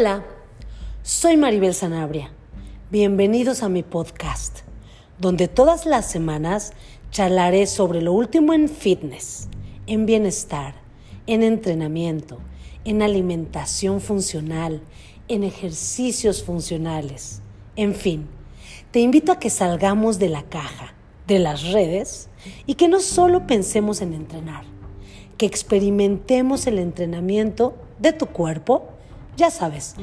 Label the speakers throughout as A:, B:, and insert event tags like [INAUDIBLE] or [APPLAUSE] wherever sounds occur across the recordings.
A: Hola, soy Maribel Sanabria. Bienvenidos a mi podcast, donde todas las semanas charlaré sobre lo último en fitness, en bienestar, en entrenamiento, en alimentación funcional, en ejercicios funcionales, en fin. Te invito a que salgamos de la caja, de las redes, y que no solo pensemos en entrenar, que experimentemos el entrenamiento de tu cuerpo, ya sabes,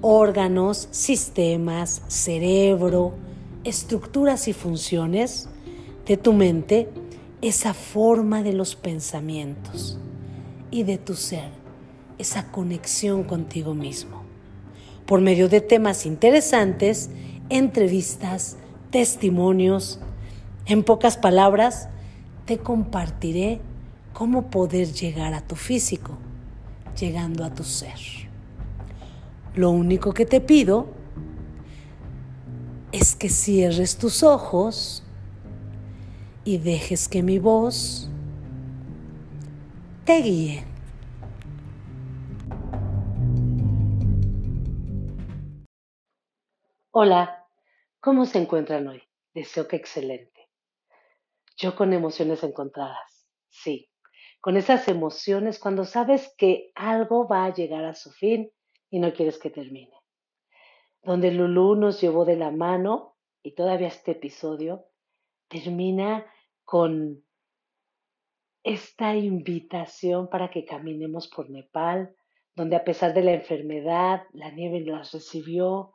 A: órganos, sistemas, cerebro, estructuras y funciones de tu mente, esa forma de los pensamientos y de tu ser, esa conexión contigo mismo. Por medio de temas interesantes, entrevistas, testimonios, en pocas palabras, te compartiré cómo poder llegar a tu físico, llegando a tu ser. Lo único que te pido es que cierres tus ojos y dejes que mi voz te guíe. Hola, ¿cómo se encuentran hoy? Deseo que excelente. Yo con emociones encontradas, sí, con esas emociones cuando sabes que algo va a llegar a su fin y no quieres que termine. Donde Lulu nos llevó de la mano y todavía este episodio termina con esta invitación para que caminemos por Nepal, donde a pesar de la enfermedad, la nieve las recibió,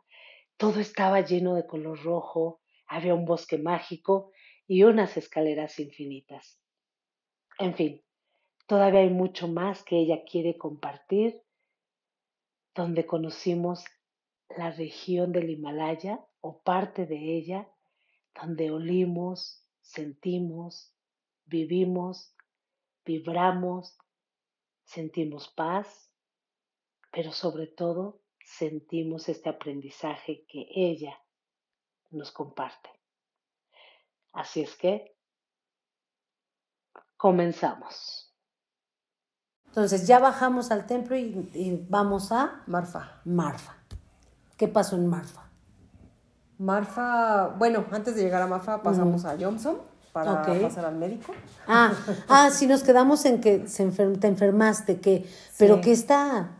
A: todo estaba lleno de color rojo, había un bosque mágico y unas escaleras infinitas. En fin, todavía hay mucho más que ella quiere compartir, donde conocimos la región del Himalaya o parte de ella, donde olimos, sentimos, vivimos, vibramos, sentimos paz, pero sobre todo sentimos este aprendizaje que ella nos comparte. Así es que comenzamos. Entonces ya bajamos al templo y, vamos a
B: Marfa.
A: Marfa. ¿Qué pasó en Marfa?
B: Marfa, bueno, antes de llegar a Marfa pasamos a Johnson para pasar al médico.
A: Ah, [LAUGHS] ah, sí, nos quedamos en que se te enfermaste, que, pero que está...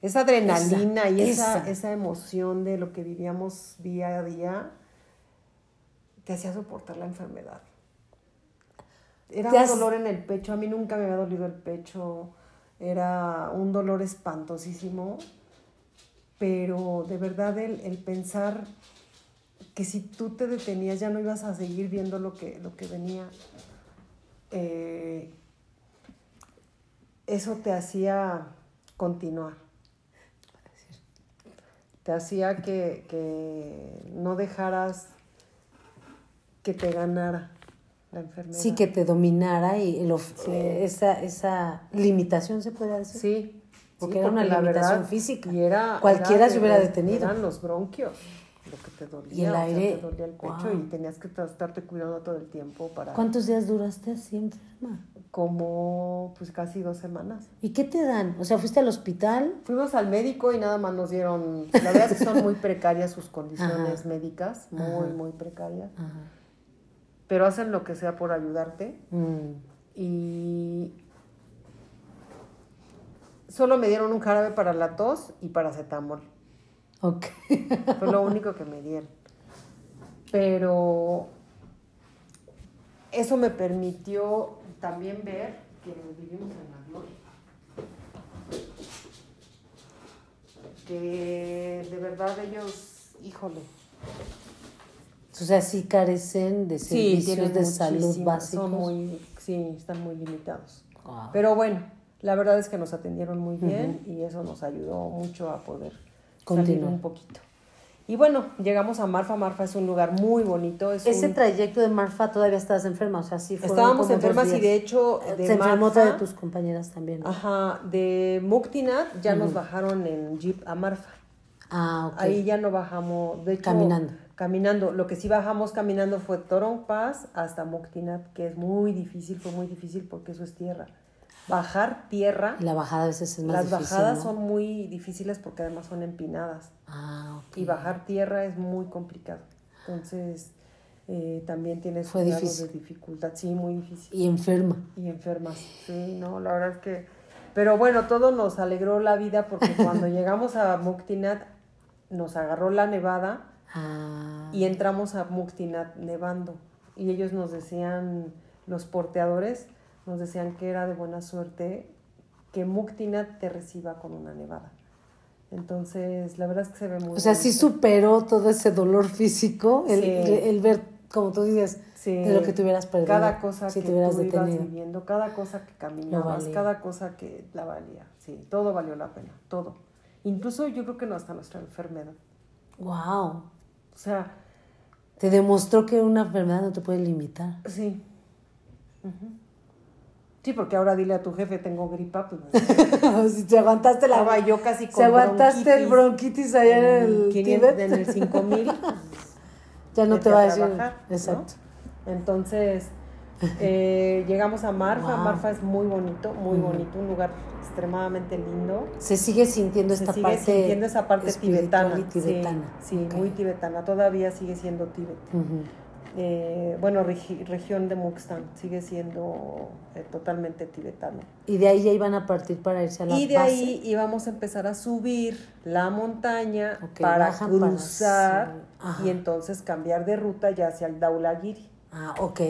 B: Esa adrenalina y esa, esa. emoción de lo que vivíamos día a día te hacía soportar la enfermedad. Era un dolor en el pecho, a mí nunca me había dolido el pecho, era un dolor espantosísimo, pero de verdad el, el pensar que si tú te detenías ya no ibas a seguir viendo lo que, lo que venía. Eh, eso te hacía continuar. Te hacía que, no dejaras que te ganara la enfermedad.
A: Sí, que te dominara y esa, esa limitación se puede decir.
B: Sí.
A: Porque era una limitación física.
B: Y era,
A: Cualquiera se hubiera detenido.
B: Eran los bronquios lo que te dolía.
A: Y el aire.
B: te dolía el pecho y tenías que estarte cuidando todo el tiempo para.
A: ¿Cuántos días duraste así enferma?
B: Como pues casi dos semanas.
A: ¿Y qué te dan? O sea, fuiste al hospital.
B: Fuimos al médico y nada más nos dieron. La verdad es que son muy precarias sus condiciones médicas, muy, muy precarias. Pero hacen lo que sea por ayudarte. Mm. Y solo me dieron un jarabe para la tos y paracetamol.
A: Ok. [LAUGHS]
B: Fue lo único que me dieron. Pero eso me permitió también ver que vivimos en la gloria. Que de verdad ellos, híjole.
A: O sea, sí carecen de servicios de salud básicos.
B: muy, sí, están muy limitados. Pero bueno, la verdad es que nos atendieron muy bien y eso nos ayudó mucho a poder Continúa. un poquito. Y bueno, llegamos a Marfa. Marfa es un lugar muy bonito.
A: Ese trayecto de Marfa todavía estabas enferma, o sea, sí fue.
B: Estábamos enfermas y de hecho.
A: De Se enfermó otra de tus compañeras también.
B: Ajá, de Muktinat ya nos bajaron en jeep a Marfa.
A: Ah, ok.
B: Ahí ya no bajamos, de hecho.
A: Caminando.
B: Caminando. Lo que sí bajamos caminando fue Torong Pass hasta Muktinat, que es muy difícil, fue muy difícil porque eso es tierra. bajar tierra.
C: La bajada a veces es más
B: Las bajadas son muy difíciles porque además son empinadas.
C: Ah, ok.
B: Y bajar tierra es muy complicado. Entonces, eh, también tienes
C: Fue
B: de dificultad. Sí, muy difícil.
C: Y enferma.
B: Y enfermas. Sí, no, la verdad es que. Pero bueno, todo nos alegró la vida porque [LAUGHS] cuando llegamos a Muktinat nos agarró la nevada
C: ah.
B: y entramos a Muktinat nevando. Y ellos nos decían, los porteadores, nos decían que era de buena suerte que Muktinat te reciba con una nevada. Entonces, la verdad es que se ve muy
C: O sea, sí superó todo ese dolor físico, el, el, ver, como tú dices, de lo que tuvieras perdido.
B: Cada cosa que tú ibas viviendo, cada cosa que caminabas, cada cosa que la valía. Sí, todo valió la pena, todo. Incluso yo creo que no hasta nuestra enfermedad.
C: Wow.
B: O sea...
C: Te demostró que una enfermedad no te puede limitar.
B: Sí. Sí, porque ahora dile a tu jefe, tengo gripa, pues... [LAUGHS]
C: si te aguantaste la...
B: Estaba yo casi con
C: Si aguantaste el bronquitis allá en el
B: 500, En el 5000. [LAUGHS]
C: ya no [LAUGHS] te va a decir... Exacto.
B: Entonces, eh, llegamos a Marfa. Marfa es muy bonito, muy bonito, un lugar extremadamente lindo.
C: Se sigue sintiendo esta sigue
B: sintiendo esa parte tibetana. Sí, muy tibetana. Todavía sigue siendo Tíbet. Eh, bueno, región de Muxtan, sigue siendo eh, totalmente tibetano.
C: Y de ahí ya iban a partir para irse a la
B: Y de ahí íbamos a empezar a subir la montaña para cruzar y entonces cambiar de ruta ya hacia el Daulagiri.
C: Ah, ok.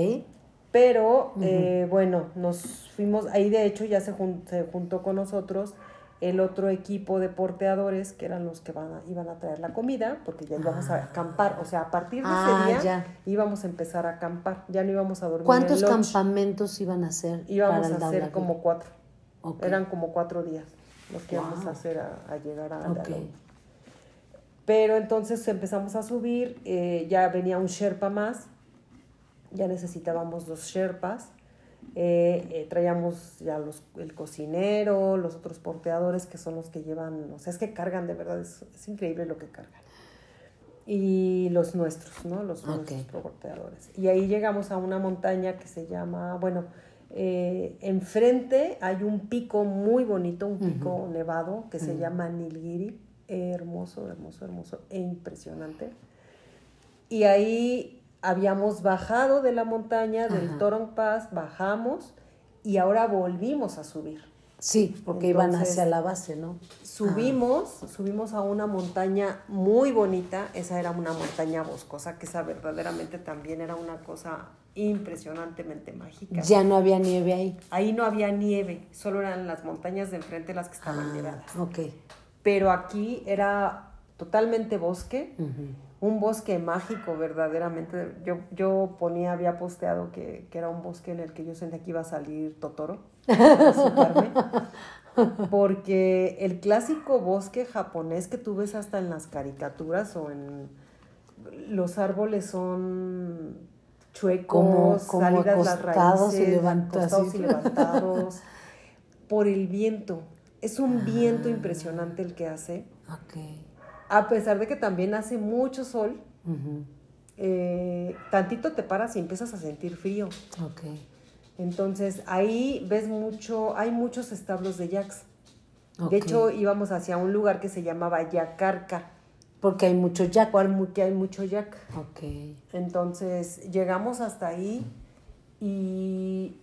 B: Pero eh, bueno, nos fuimos, ahí de hecho ya se, se juntó con nosotros el otro equipo de porteadores, que eran los que van iban a traer la comida, porque ya íbamos a ah. acampar. O sea, a partir de ese ah, día íbamos a empezar a acampar. Ya no íbamos a dormir.
C: ¿Cuántos campamentos iban a hacer?
B: Íbamos a hacer como cuatro. Eran como cuatro días los que íbamos a hacer a, llegar a okay. Pero entonces empezamos a subir, eh, ya venía un Sherpa más, ya necesitábamos dos Sherpas eh, eh, traíamos ya los, el cocinero, los otros porteadores que son los que llevan, o sea, es que cargan de verdad, es, increíble lo que cargan. Y los nuestros, ¿no? Los nuestros porteadores. Y ahí llegamos a una montaña que se llama, bueno, eh, enfrente hay un pico muy bonito, un pico nevado que se llama Nilgiri, hermoso, hermoso, hermoso e impresionante. Y ahí habíamos bajado de la montaña del Torong Pass, bajamos y ahora volvimos a subir.
C: Sí, porque iban hacia la base, ¿no?
B: Subimos, subimos a una montaña muy bonita, esa era una montaña boscosa, que esa verdaderamente también era una cosa impresionantemente mágica.
C: Ya no había nieve ahí.
B: Ahí no había nieve, solo eran las montañas de enfrente las que estaban ah, nevadas.
C: Ok.
B: Pero aquí era totalmente bosque un bosque mágico verdaderamente. Yo, yo ponía, había posteado que, era un bosque en el que yo sentía que iba a salir Totoro. [LAUGHS] porque el clásico bosque japonés que tú ves hasta en las caricaturas o en los árboles son chuecos, salidas las raíces, y levantados. y levantados por el viento. Es un viento ah. impresionante el que hace.
C: Okay
B: a pesar de que también hace mucho sol, eh, tantito te paras y empiezas a sentir frío.
C: Ok.
B: Entonces ahí ves mucho, hay muchos establos de yaks. De hecho, íbamos hacia un lugar que se llamaba Yacarca.
C: Porque hay mucho yak.
B: Porque hay mucho yak.
C: Ok.
B: Entonces llegamos hasta ahí y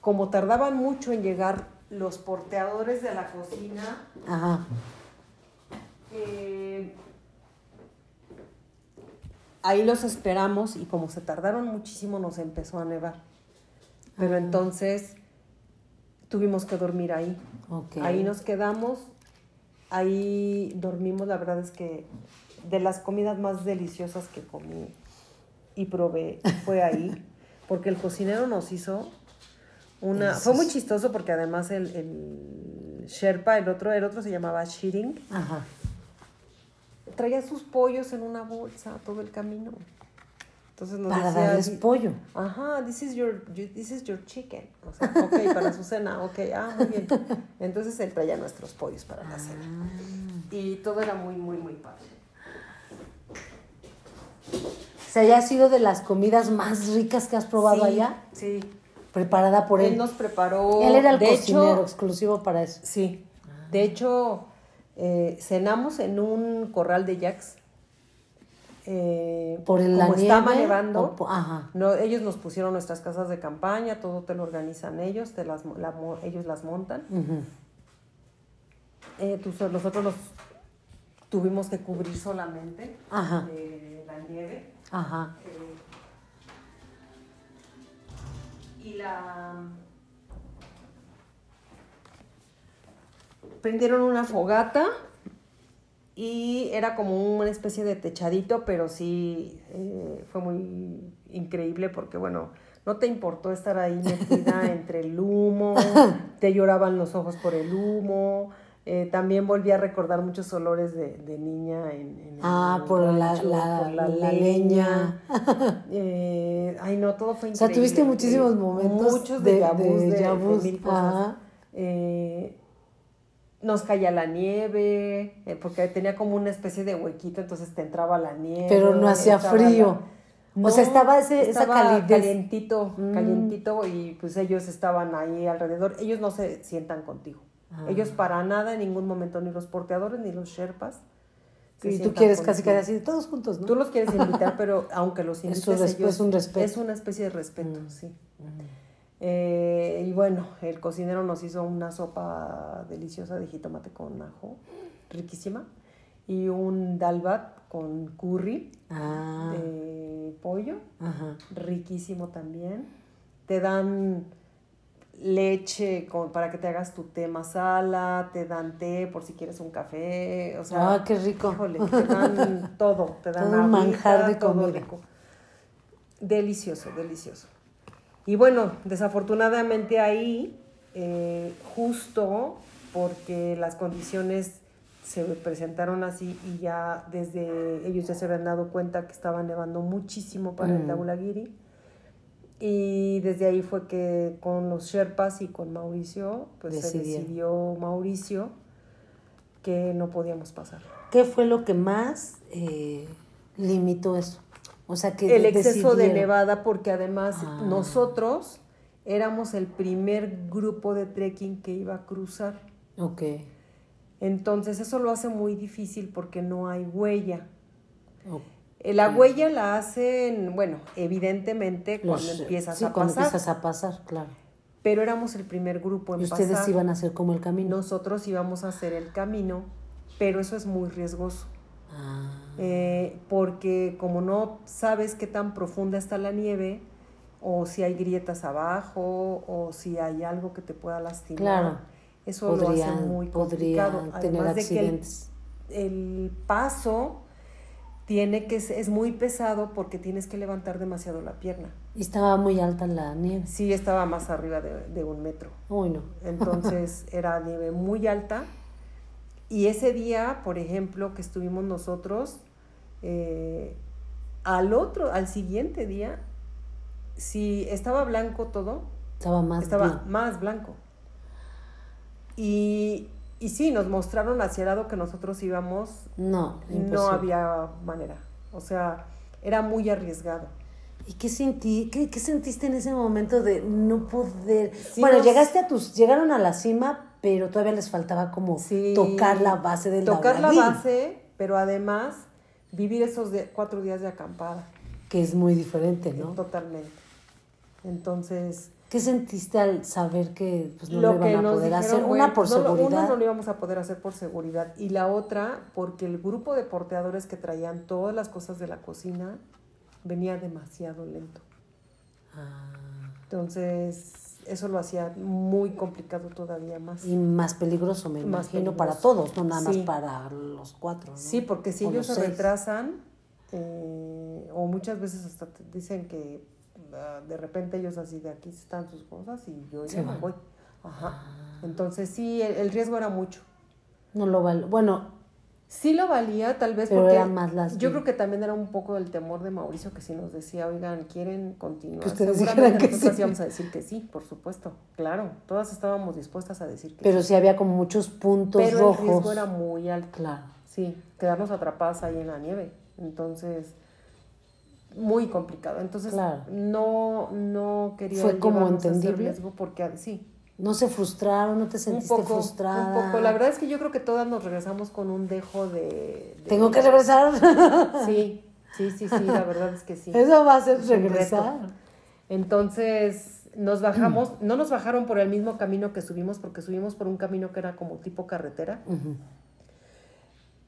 B: como tardaban mucho en llegar los porteadores de la cocina,
C: Ajá.
B: Eh, ahí los esperamos y como se tardaron muchísimo nos empezó a nevar. Pero entonces tuvimos que dormir ahí. Ahí nos quedamos, ahí dormimos, la verdad es que de las comidas más deliciosas que comí y probé fue ahí, [LAUGHS] porque el cocinero nos hizo una... Fue muy chistoso porque además el, el Sherpa, el otro, el otro se llamaba Shiring.
C: Ajá
B: traía sus pollos en una bolsa todo el camino. Entonces nos
C: para darles pollo.
B: Ajá, this is your this is your chicken. O sea, ok, para su cena, ok, ah, muy bien. Entonces él traía nuestros pollos para la cena. Ah. Y todo era muy, muy, muy padre.
C: O sea, ya ha sido de las comidas más ricas que has probado allá.
B: Sí,
A: Preparada por él.
B: Él nos preparó.
A: Él era el cocinero exclusivo para eso.
B: Sí. De hecho, eh, cenamos en un corral de Jacks. Eh,
A: por el
B: como
A: la
B: estaba nevando, No, ellos nos pusieron nuestras casas de campaña, todo te lo organizan ellos, te las, ellos las montan. Eh, nosotros los tuvimos que cubrir solamente de la nieve. Ajá. y la prendieron una fogata y era como una especie de techadito, pero sí eh, fue muy increíble porque, bueno, no te importó estar ahí metida [LAUGHS] entre el humo, te lloraban los ojos por el humo. Eh, también volví a recordar muchos olores de, niña en,
A: ah, por, la, la, leña. [LAUGHS]
B: Eh, ay, no, todo fue increíble.
A: O sea, tuviste muchísimos momentos
B: muchos de, de, mil cosas nos caía la nieve, eh, porque tenía como una especie de huequito, entonces te entraba la nieve.
A: Pero no hacía frío. o sea, estaba, ese, esa calidez.
B: calientito, mm. calientito, y pues ellos estaban ahí alrededor. Ellos no se sientan contigo. Ah. Ellos para nada, en ningún momento, ni los porteadores, ni los sherpas.
A: Y tú quieres casi que así, todos juntos, ¿no?
B: Tú los quieres invitar, [LAUGHS] pero aunque los invites,
A: es, un respeto.
B: Es una especie de respeto, mm. sí. Mm. Eh, y bueno, el cocinero nos hizo una sopa deliciosa de jitomate con ajo, riquísima, y un dalbat con curry ah. de pollo, riquísimo también. Te dan leche con, para que te hagas tu té masala, te dan té por si quieres un café, o sea,
A: ah, qué rico. [LAUGHS]
B: te dan todo, te dan
A: un manjar de comida.
B: Delicioso, delicioso. Y bueno, desafortunadamente ahí, eh, justo porque las condiciones se presentaron así y ya desde ellos ya se habían dado cuenta que estaba nevando muchísimo para el Taulagiri. Y desde ahí fue que con los Sherpas y con Mauricio, pues se decidió Mauricio que no podíamos pasar.
A: ¿Qué fue lo que más eh, limitó eso? O sea que
B: el exceso de nevada porque además ah. nosotros éramos el primer grupo de trekking que iba a cruzar.
A: Ok.
B: Entonces eso lo hace muy difícil porque no hay huella. Eh, la huella la hacen, bueno, evidentemente cuando empiezas a
A: cuando
B: pasar.
A: empiezas a pasar, claro.
B: Pero éramos el primer grupo en
A: ¿Y ustedes iban a hacer como el camino?
B: Nosotros íbamos a hacer el camino, pero eso es muy riesgoso. Ah. Eh, porque como no sabes qué tan profunda está la nieve, o si hay grietas abajo, o si hay algo que te pueda lastimar, eso lo hace muy complicado.
A: tener accidentes.
B: el, paso tiene que es muy pesado porque tienes que levantar demasiado la pierna.
A: Y estaba muy alta la nieve.
B: Sí, estaba más arriba de, de un metro.
A: Uy, no. [LAUGHS]
B: Entonces era nieve muy alta y ese día, por ejemplo, que estuvimos nosotros, eh, al otro, al siguiente día, si estaba blanco todo,
A: estaba más,
B: estaba más blanco. Y, y sí, nos mostraron hacia el lado que nosotros íbamos.
A: No,
B: no había manera. O sea, era muy arriesgado.
A: ¿Y qué, sentí, qué, sentiste en ese momento de no poder? bueno, llegaste a tus, llegaron a la cima, pero todavía les faltaba como tocar la base del
B: Tocar la base, pero además vivir esos cuatro días de acampada.
A: Que es muy diferente, ¿no?
B: Totalmente. Entonces...
A: ¿Qué sentiste al saber que pues, no lo, iban a poder hacer? una por seguridad.
B: Una no lo íbamos a poder hacer por seguridad y la otra porque el grupo de porteadores que traían todas las cosas de la cocina venía demasiado lento. Ah. Entonces eso lo hacía muy complicado todavía más.
A: Y más peligroso, me imagino, para todos, no nada más para los cuatro.
B: Sí, porque si ellos se retrasan, eh, o muchas veces hasta te dicen que ah, de repente ellos así de aquí están sus cosas y yo ya me voy. Ajá. Ah. Entonces sí, el, riesgo era mucho.
A: No lo vale. Bueno,
B: Sí lo valía, tal vez porque yo creo que también era un poco del temor de Mauricio que si nos decía, oigan, quieren continuar.
A: ustedes Seguramente
B: que nosotros íbamos a decir que sí, por supuesto, claro, todas estábamos dispuestas a decir que
A: Pero sí. había como muchos puntos Pero rojos.
B: el riesgo era muy alto.
A: Claro.
B: Sí, quedarnos atrapadas ahí en la nieve. Entonces, muy complicado. Entonces, no, no quería
A: Fue como entendible.
B: riesgo porque sí.
A: ¿No se frustraron? ¿No te sentiste frustrada?
B: Un poco. La verdad es que yo creo que todas nos regresamos con un dejo de...
A: ¿Tengo que regresar? [LAUGHS]
B: Sí, sí, sí, sí, la verdad es que sí.
A: Eso va a ser regresar.
B: Entonces nos bajamos, no nos bajaron por el mismo camino que subimos, porque subimos por un camino que era como tipo carretera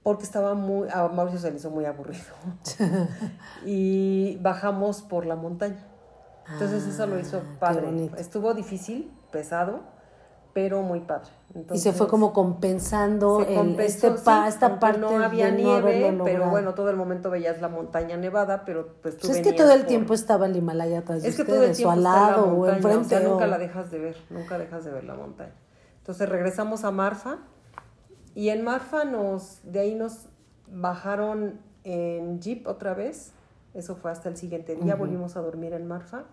B: porque estaba muy, a Mauricio se le hizo muy aburrido. [LAUGHS] y bajamos por la montaña. Entonces eso lo hizo ah, padre. Estuvo difícil, pesado, pero muy padre.
A: y se fue como compensando el, este esta parte.
B: No había nieve, pero bueno, todo el momento veías la montaña nevada, pero pues tú
A: pues Es que todo el tiempo estaba el Himalaya atrás de es que todo el tiempo o al lado o enfrente.
B: nunca la dejas de ver, nunca dejas de ver la montaña. Entonces regresamos a Marfa y en Marfa nos, de ahí nos bajaron en Jeep otra vez. Eso fue hasta el siguiente día, volvimos a dormir en Marfa.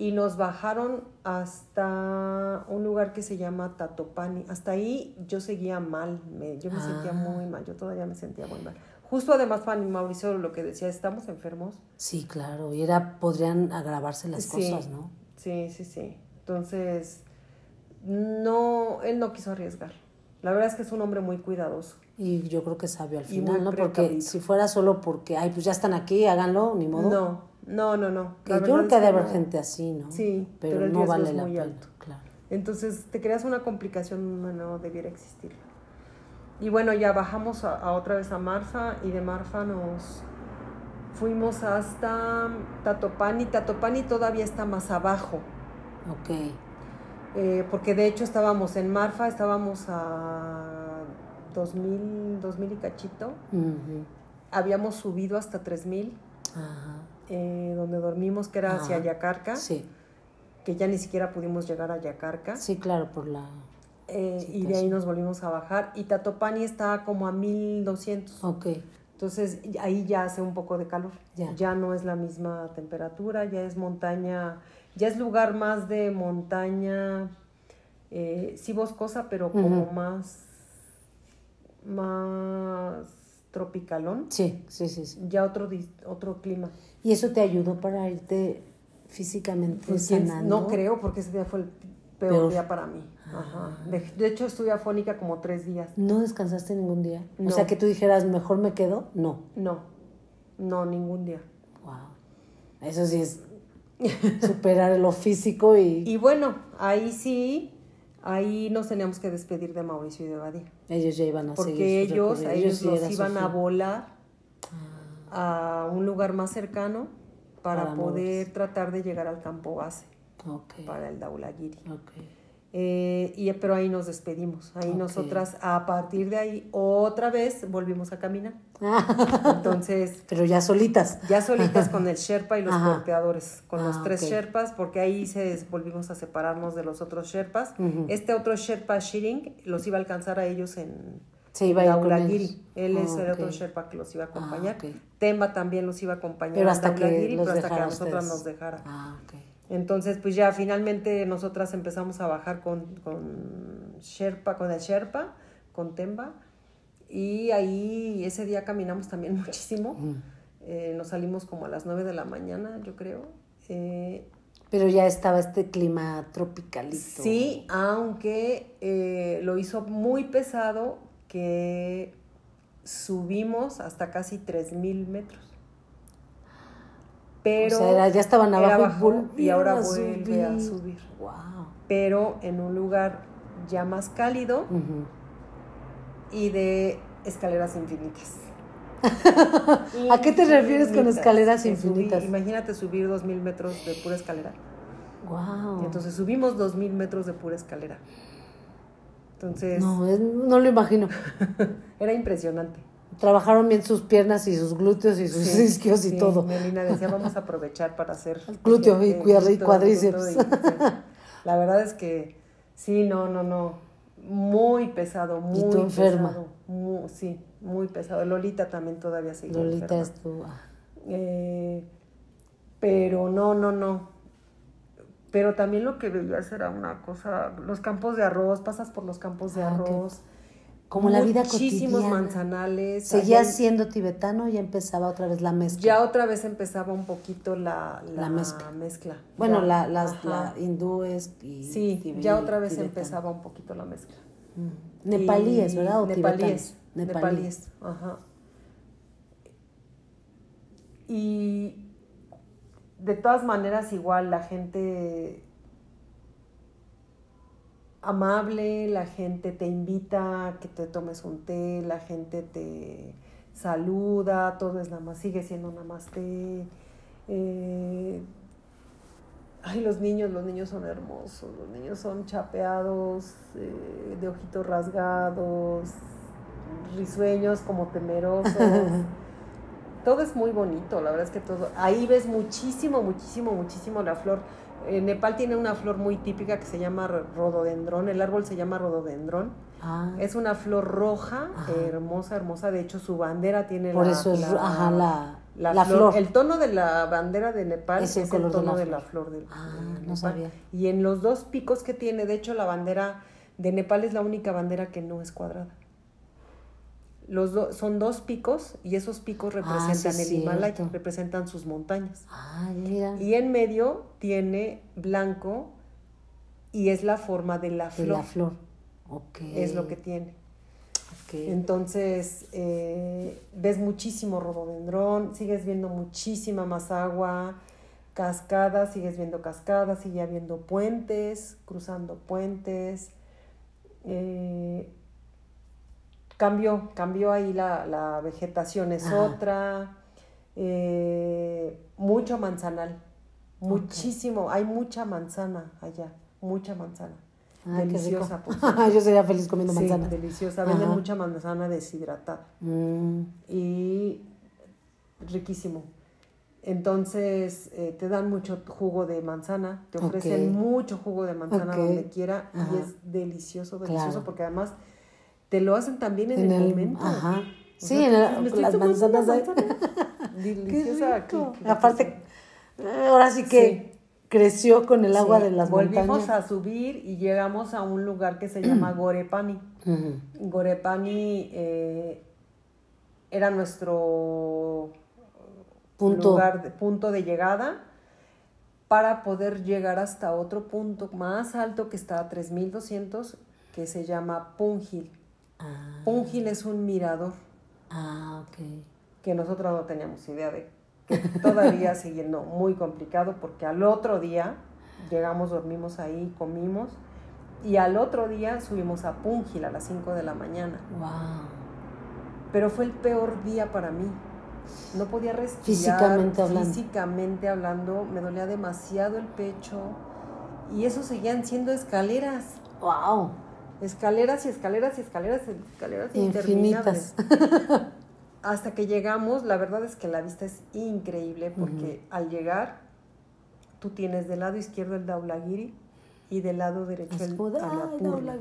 B: Y nos bajaron hasta un lugar que se llama Tatopani. Hasta ahí yo seguía mal, me, yo me sentía ah. muy mal, yo todavía me sentía muy mal. Justo además, Fanny Mauricio lo que decía, ¿estamos enfermos?
A: Sí, claro, y era, podrían agravarse las cosas, ¿no?
B: Sí, sí, sí. Entonces, no, él no quiso arriesgar. La verdad es que es un hombre muy cuidadoso.
A: Y yo creo que sabio al final, ¿no? Porque si fuera solo porque, ay, pues ya están aquí, háganlo, ni modo.
B: No, no, no, no.
A: yo creo que ha de haber gente así, ¿no?
B: Sí, pero, no vale la pena. Alto. Claro. Entonces te creas una complicación, no debiera existir. Y bueno, ya bajamos a, otra vez a Marfa y de Marfa nos fuimos hasta Tatopani. Tatopani todavía está más abajo.
A: Ok.
B: Eh, porque de hecho estábamos en Marfa, estábamos a 2000, 2000 y cachito. Habíamos subido hasta 3000, eh, donde dormimos, que era hacia Yacarca.
A: Sí.
B: Que ya ni siquiera pudimos llegar a Yacarca.
A: Sí, claro, por la.
B: Eh, y de ahí nos volvimos a bajar. Y Tatopani está como a 1200.
A: Ok.
B: Entonces ahí ya hace un poco de calor. ya no es la misma temperatura, ya es montaña ya es lugar más de montaña, eh, sí boscosa, pero como más, más tropicalón.
A: Sí, sí, sí,
B: Ya otro, otro clima.
A: ¿Y eso te ayudó para irte físicamente pues sanando?
B: No creo, porque ese día fue el peor, día para mí. Ajá. De, hecho, estuve afónica como tres días.
A: ¿No descansaste ningún día? O sea, que tú dijeras, mejor me quedo. No.
B: No, no, ningún día.
A: Wow. Eso sí es superar lo físico y... [LAUGHS]
B: Y bueno, ahí sí, ahí nos teníamos que despedir de Mauricio y de Badia.
A: Ellos ya iban a
B: Porque ellos, ellos, los iban a volar ah. A un lugar más cercano para, poder tratar de llegar al campo base para el Daulagiri.
A: Okay.
B: Eh, y, pero ahí nos despedimos. Ahí nosotras, a partir de ahí, otra vez volvimos a caminar. [LAUGHS] Entonces.
A: Pero ya solitas.
B: Ya solitas con el Sherpa y los porteadores, con los ah, tres Sherpas, porque ahí se volvimos a separarnos de los otros Sherpas. Este otro Sherpa Shiring los iba a alcanzar a ellos en.
A: Se iba
B: Él es el otro Sherpa que los iba a ah, acompañar. Tema también los iba a acompañar
A: pero hasta que,
B: pero hasta que a nosotras nos dejara.
A: Ah, okay.
B: Entonces, pues ya finalmente nosotras empezamos a bajar con, con Sherpa, con el Sherpa, con Temba. Y ahí ese día caminamos también [LAUGHS] muchísimo. Eh, nos salimos como a las 9 de la mañana, yo creo. Eh,
A: Pero ya estaba este clima tropicalito.
B: Sí, aunque eh, lo hizo muy pesado que subimos hasta casi 3.000 metros pero
A: ya estaban abajo
B: y ahora vuelve a subir. Pero en un lugar ya más cálido y de escaleras infinitas. [LAUGHS]
A: ¿A qué te refieres con escaleras infinitas?
B: imagínate subir dos mil metros de pura escalera.
A: Wow.
B: Y entonces subimos dos mil metros de pura escalera. Entonces.
A: No, no lo imagino. [LAUGHS]
B: Era impresionante
A: trabajaron bien sus piernas y sus glúteos y sus isquios y todo.
B: Melina decía, vamos a aprovechar para hacer... [LAUGHS]
A: Glúteo y, y cuádriceps. [LAUGHS]
B: La verdad es que sí, no, no, no. Muy pesado, muy ¿Y tú enferma? sí, muy pesado. Lolita también todavía sigue
A: Lolita estuvo... Ah.
B: Eh, pero no, no, no. Pero también lo que veías era una cosa, los campos de arroz, pasas por los campos de ah, arroz
A: como la vida
B: Muchísimos manzanales.
A: ¿Seguía siendo tibetano ya empezaba otra vez la mezcla?
B: Ya otra vez empezaba un poquito la, la, mezcla.
A: Bueno, la, las la hindúes y
B: Sí, ya otra vez empezaba un poquito la mezcla.
A: Mm. Nepalíes, ¿verdad?
B: ¿O nepalíes, nepalíes. Ajá. Y de todas maneras igual la gente amable, la gente te invita a que te tomes un té, la gente te saluda, todo es nada más, sigue siendo namaste. Eh, ay, los niños, los niños son hermosos, los niños son chapeados, eh, de ojitos rasgados, risueños como temerosos. [LAUGHS] todo es muy bonito, la verdad es que todo. Ahí ves muchísimo, muchísimo, muchísimo la flor Nepal tiene una flor muy típica que se llama rododendrón. El árbol se llama rododendrón. Ah. Es una flor roja, hermosa, hermosa. De hecho, su bandera tiene
A: Por eso es la,
B: la, flor. El tono de la bandera de Nepal es, el, tono de la, flor del
A: ah, no sabía.
B: Y en los dos picos que tiene, de hecho, la bandera de Nepal es la única bandera que no es cuadrada. Los son dos picos y esos picos ah, representan el Himalaya, representan sus montañas.
A: Ah, mira.
B: Y en medio tiene blanco y es la forma de la flor.
A: De la flor. Okay.
B: Es lo que tiene. Okay. Entonces, eh, ves muchísimo rododendrón, sigues viendo muchísima más agua, cascadas, sigues viendo cascadas, sigue habiendo puentes, cruzando puentes. Eh, cambió, cambió ahí la, vegetación, es otra. Eh, mucho manzanal, muchísimo, hay mucha manzana allá, mucha manzana. deliciosa. [LAUGHS]
A: Yo sería feliz comiendo manzana.
B: Sí, deliciosa. Venden mucha manzana deshidratada. Mm. Y riquísimo. Entonces eh, te dan mucho jugo de manzana, te ofrecen mucho jugo de manzana donde quiera y es delicioso, delicioso porque además te lo hacen también en, el, momento.
A: Ajá. sí, en las manzanas hay. [LAUGHS]
B: Deliciosa.
A: Aparte, ahora sí que creció con el agua de las
B: Volvimos
A: montañas.
B: Volvimos a subir y llegamos a un lugar que se llama [CLEARS THROAT] Gorepani. Gorepani eh, era nuestro punto. lugar, de, punto de llegada para poder llegar hasta otro punto más alto que está a 3200 que se llama Pungil. Ah. Pungil es un mirador.
A: Ah, ok.
B: Que nosotros no teníamos idea de que todavía siguiendo muy complicado porque al otro día llegamos, dormimos ahí, comimos y al otro día subimos a Pungil a las 5 de la mañana.
A: Wow.
B: Pero fue el peor día para mí. No podía respirar.
A: Físicamente hablando.
B: Físicamente hablando, me dolía demasiado el pecho y eso seguían siendo escaleras.
A: Wow
B: escaleras y escaleras y escaleras y escaleras
A: infinitas. [LAUGHS]
B: Hasta que llegamos, la verdad es que la vista es increíble porque al llegar tú tienes del lado izquierdo el Daulagiri y del lado derecho el Annapurna.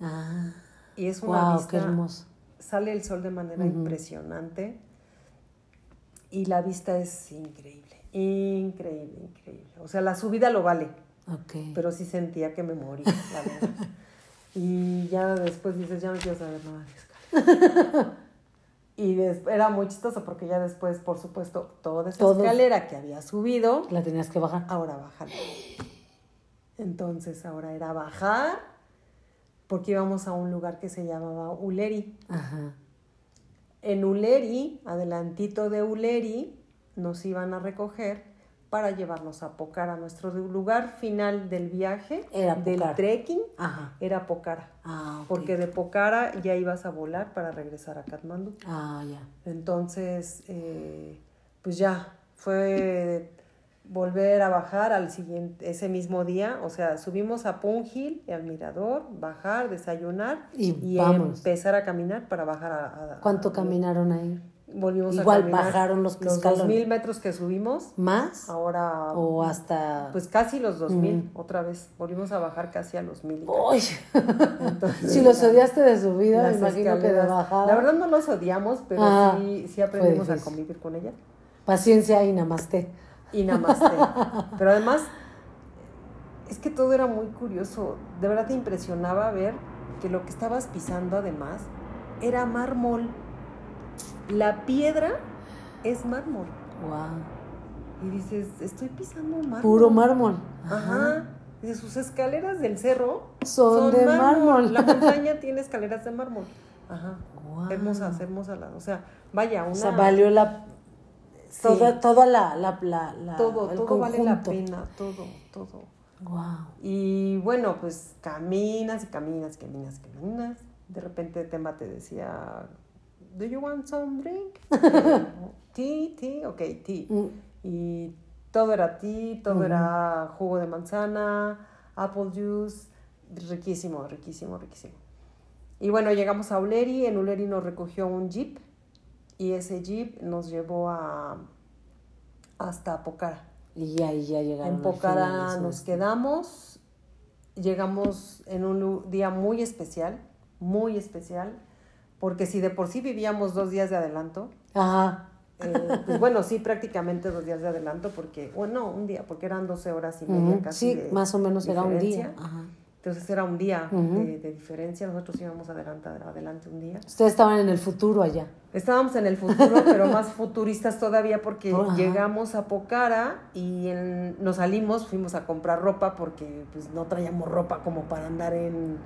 A: Ah,
B: y es una vista sale el sol de manera impresionante y la vista es increíble, increíble, increíble. O sea, la subida lo vale. Pero sí sentía que me moría, la verdad. [LAUGHS] Y ya después dices, ya no quiero saber nada de escalera. [LAUGHS] y era muy chistoso porque ya después, por supuesto, toda esa escalera que había subido.
A: La tenías que bajar.
B: Ahora bajar. Entonces ahora era bajar porque íbamos a un lugar que se llamaba Uleri.
A: Ajá.
B: En Uleri, adelantito de Uleri, nos iban a recoger para llevarnos a Pocara. Nuestro lugar final del viaje,
A: era
B: del trekking,
A: Ajá.
B: era Pocara.
A: Ah,
B: Porque de Pocara ya ibas a volar para regresar a Katmandú.
A: Ah, ya.
B: Entonces, eh, pues ya, fue volver a bajar al siguiente, ese mismo día, o sea, subimos a Pungil, al mirador, bajar, desayunar
A: y,
B: empezar a caminar para bajar a...
A: ¿Cuánto caminaron ahí?
B: Volvimos
A: Igual bajaron los,
B: los dos mil metros que subimos.
A: ¿Más?
B: Ahora.
A: O hasta.
B: Pues casi los dos mil, otra vez. Volvimos a bajar casi a los mil. [LAUGHS]
A: si los odiaste de subida, me imagino que de bajada.
B: La verdad no los odiamos, pero ah, sí, sí aprendimos a convivir con ella.
A: Paciencia y namaste.
B: Y namaste. pero además, es que todo era muy curioso. De verdad te impresionaba ver que lo que estabas pisando, además, era mármol. La piedra es mármol.
A: Wow.
B: Y dices, estoy pisando mármol.
A: Puro mármol.
B: Ajá. Dice, sus escaleras del cerro
A: Son de mármol.
B: La [LAUGHS] montaña tiene escaleras de mármol. Ajá.
A: Wow.
B: Hermosas, hermosas. O sea, vaya, una...
A: O sea, valió la...
B: Sí.
A: Toda, toda la, la, la, la-
B: todo, todo vale la pena, todo, todo.
A: Wow.
B: Y bueno, pues caminas y caminas, caminas, caminas. De repente Temba te decía, ¿Do you want some drink? [LAUGHS] Eh, tea, tea, ok, tea.
A: Mm.
B: Y todo era tea, todo era jugo de manzana, apple juice, riquísimo, riquísimo, riquísimo. Y bueno, llegamos a Uleri, en Uleri nos recogió un jeep y ese jeep nos llevó a hasta Pocara.
A: Y y ya llegaron.
B: En Pocara
A: final,
B: nos
A: es.
B: quedamos, llegamos en un día muy especial, muy especial, porque si de por sí vivíamos dos días de adelanto,
A: Ajá.
B: eh, pues bueno, sí, prácticamente dos días de adelanto, porque, bueno, un día, porque eran 12 horas y media casi.
A: Sí,
B: de
A: más o menos era un día. Ajá.
B: Entonces era un día de, de diferencia, nosotros íbamos adelante, adelante un día.
A: Ustedes estaban en el futuro allá.
B: Estábamos en el futuro, [LAUGHS] pero más futuristas todavía porque llegamos a Pocara y en- nos salimos, fuimos a comprar ropa porque pues no traíamos ropa como para andar en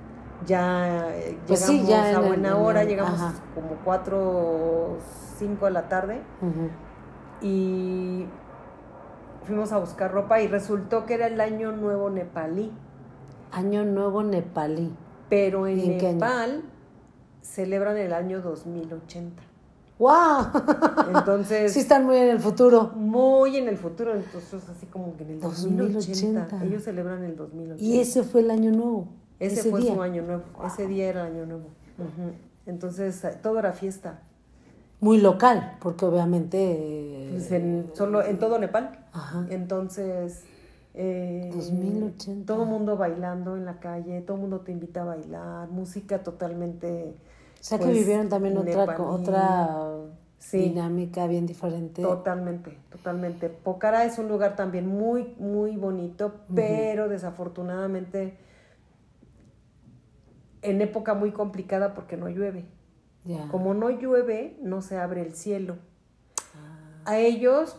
B: ya eh,
A: Pues sí,
B: llegamos
A: ya
B: a buena
A: en
B: hora,
A: el-
B: llegamos
A: ajá.
B: como 4 o 5 de la tarde y fuimos a buscar ropa y resultó que era el año nuevo nepalí,
A: Año Nuevo Nepalí.
B: pero en. Nepal celebran el año 2080.
A: ¡Wow!
B: Entonces [LAUGHS]
A: sí están muy en el futuro.
B: muy en el futuro, entonces así como que en el 2080.
A: 2080.
B: Ellos celebran el 2080.
A: Y ese fue el Año Nuevo.
B: Ese, fue
A: día.
B: su año nuevo. Ese día era el año nuevo. Entonces eh, todo era fiesta.
A: Muy local, porque obviamente. eh,
B: Pues en, solo, en todo Nepal.
A: Ajá.
B: Entonces. eh,
A: 2080.
B: Todo el mundo bailando en la calle, todo el mundo te invita a bailar, música totalmente.
A: O sea que
B: pues,
A: vivieron también otra,
B: nepalí.
A: otra
B: Sí.
A: dinámica bien diferente.
B: Totalmente, totalmente. Pokhara es un lugar también muy, muy bonito, pero desafortunadamente en época muy complicada porque no llueve. Como no llueve, no se abre el cielo.
A: Ah.
B: A ellos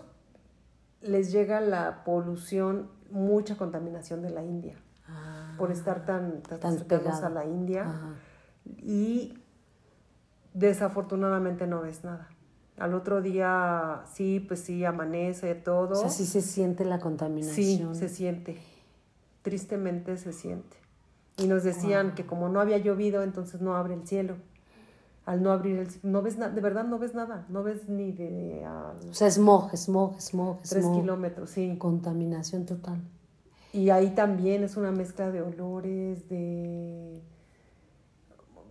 B: les llega la polución, mucha contaminación de la India,
A: Ah,
B: por estar tan, tan,
A: Tan
B: cercanos a la India.
A: ajá.
B: Y desafortunadamente no ves nada. Al otro día, sí, pues sí, amanece todo.
A: O sea, sí se siente la
B: Sí,
A: contaminación.
B: se siente. Tristemente se siente. Y nos decían que como no había llovido, entonces no abre el cielo. Al no abrir el cielo, no ves nada, de verdad no ves nada. No ves ni de a
A: O sea, smog, smog, smog,
B: tres
A: smog.
B: kilómetros, sí.
A: Contaminación total.
B: Y ahí también es una mezcla de olores, de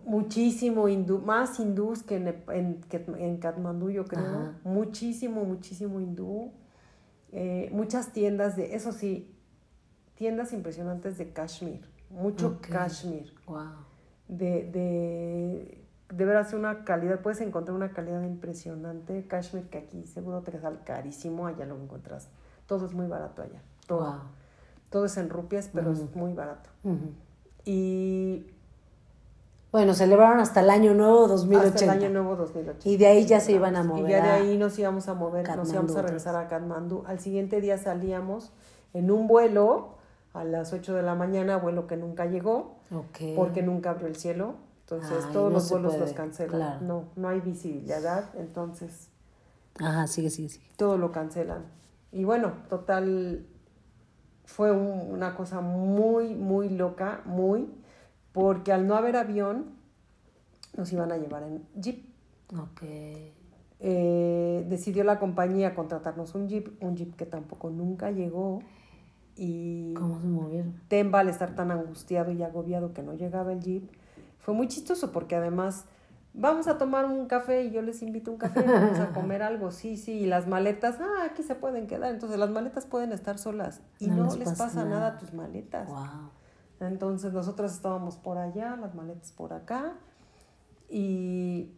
B: muchísimo hindú, más hindús que en, en, que en Katmandú, yo creo.
A: Ajá.
B: Muchísimo, muchísimo hindú. Eh, muchas tiendas de, eso sí, tiendas impresionantes de Kashmir. Mucho
A: Ok.
B: Kashmir.
A: Wow.
B: De, de, de veras una calidad, puedes encontrar una calidad impresionante. Kashmir que aquí seguro te sale carísimo, allá lo encuentras. Todo es muy barato allá. Todo.
A: Wow.
B: Todo es en rupias, pero es muy barato. Y
A: Bueno, celebraron hasta el año nuevo 2080.
B: hasta el año nuevo 2080.
A: Y de ahí ya se iban a mover
B: Y ya de ahí nos íbamos a mover, nos íbamos a regresar a Katmandú. Al siguiente día salíamos en un vuelo a las 8 de la mañana, vuelo que nunca llegó,
A: Ok.
B: porque nunca abrió el cielo. Entonces
A: Ay,
B: todos
A: no
B: los vuelos
A: puede,
B: los cancelan.
A: claro.
B: No, no hay visibilidad, entonces
A: Ajá, sigue, sigue, sigue.
B: todo lo cancelan. Y bueno, total, fue un- una cosa muy, muy loca, muy, porque al no haber avión, nos iban a llevar en jeep.
A: Ok.
B: Eh, decidió la compañía contratarnos un jeep, un jeep que tampoco nunca llegó. Y
A: ¿Cómo se movieron?
B: Temba, al estar tan angustiado y agobiado que no llegaba el jeep, fue muy chistoso porque además vamos a tomar un café y yo les invito a un café, vamos a [LAUGHS] comer algo, sí, sí, y las maletas, ah, aquí se pueden quedar, entonces las maletas pueden estar solas y no, les, pasa, nada. a tus maletas.
A: Wow.
B: Entonces nosotros estábamos por allá, las maletas por acá y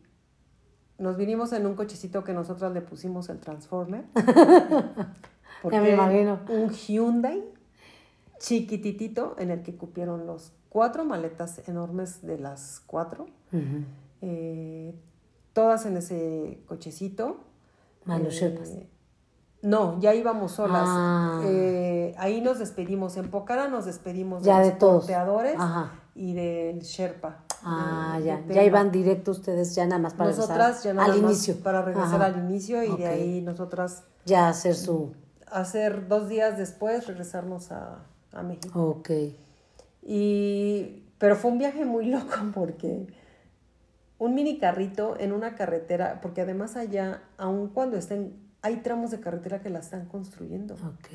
B: nos vinimos en un cochecito que nosotros le pusimos el Transformer. [LAUGHS]
A: Ya me imagino.
B: Un Hyundai chiquititito en el que cupieron los cuatro maletas enormes de las cuatro. Eh, todas en ese cochecito.
A: Manos
B: eh, no, ya íbamos solas. Ah. Eh, ahí nos despedimos. En Pocara nos despedimos
A: ya de, todos
B: y del Sherpa.
A: Ah, ya. Ya iban directo ustedes, ya nada más para
B: nosotras, ya nada al inicio. Para regresar al inicio y de ahí nosotras.
A: Ya hacer su.
B: Hacer dos días después, regresarnos a, a México.
A: Ok.
B: Y. Pero fue un viaje muy loco [LAUGHS] porque un mini carrito en una carretera, porque además allá, aun cuando estén, hay tramos de carretera que la están construyendo.
A: Ok.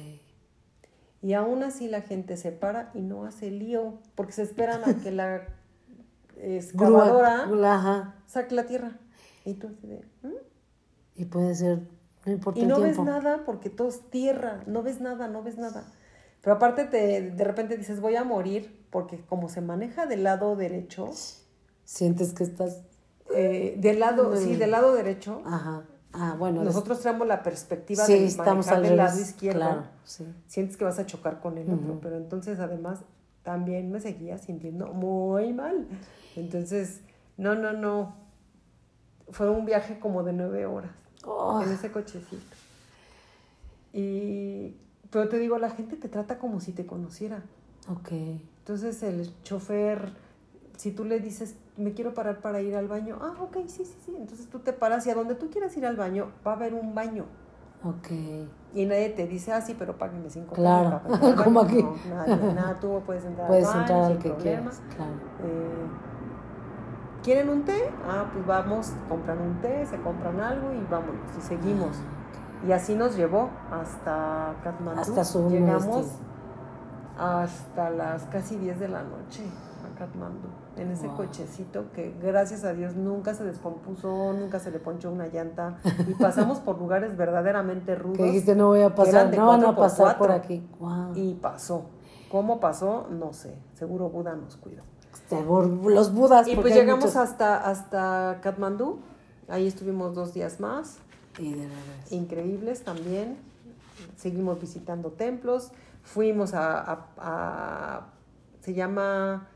B: Y aún así la gente se para y no hace lío, porque se esperan a que la [LAUGHS] excavadora saque la tierra. Y tú así de, ¿Mm?".
A: Y puede ser, no importa
B: Y no ves nada porque todo es tierra, no ves nada, no ves nada. Pero aparte te, de repente dices, voy a morir, porque como se maneja del lado derecho...
A: Sientes que estás
B: eh, del lado, sí, del lado derecho.
A: Ajá. Ah, bueno.
B: Nosotros tenemos la perspectiva de
A: estamos al
B: del lado izquierdo.
A: Claro,
B: Sientes que vas a chocar con el otro, pero entonces además también me seguía sintiendo muy mal. Entonces, no, no, no. Fue un viaje como de nueve horas oh. en ese cochecito. Y, pero te digo, la gente te trata como si te conociera.
A: Ok.
B: Entonces el chofer, si tú le dices, me quiero parar para ir al baño. Ah, ok, sí, sí, sí. Entonces tú te paras y a donde tú quieras ir al baño va a haber un baño.
A: Ok.
B: Y nadie te dice, ah, sí, pero págueme cinco
A: Claro, [LAUGHS] como aquí.
B: No, nada, tú puedes entrar
A: puedes
B: al baño
A: entrar al que quieras, claro.
B: Eh, ¿Quieren un té? Ah, pues vamos, compran un té, se compran algo y vámonos, y seguimos. Y así nos llevó hasta Katmandú.
A: Hasta su
B: Llegamos hasta las casi 10 de la noche a Katmandú en ese cochecito que gracias a Dios nunca se descompuso, nunca se le ponchó una llanta y pasamos por lugares verdaderamente rudos.
A: Que dijiste no voy a pasar, no van a pasar por aquí.
B: Y pasó. ¿Cómo pasó? No sé. Seguro Buda nos cuidó.
A: Los budas.
B: Y pues llegamos hasta, hasta Katmandú. Ahí estuvimos dos días más. Increíbles también. Seguimos visitando templos. Fuimos a se llama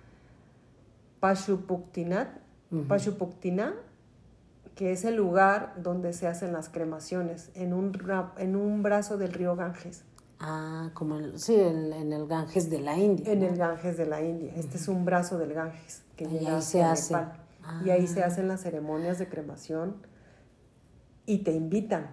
B: Pashupuktinat, Pashupuktina, que es el lugar donde se hacen las cremaciones, en un, en un brazo del río Ganges.
A: Ah, como el, sí, en, el Ganges de la India.
B: En el Ganges de la India. Este es un brazo del Ganges que y ahí se hace. Y ahí se ah. hacen las ceremonias de cremación y te invitan,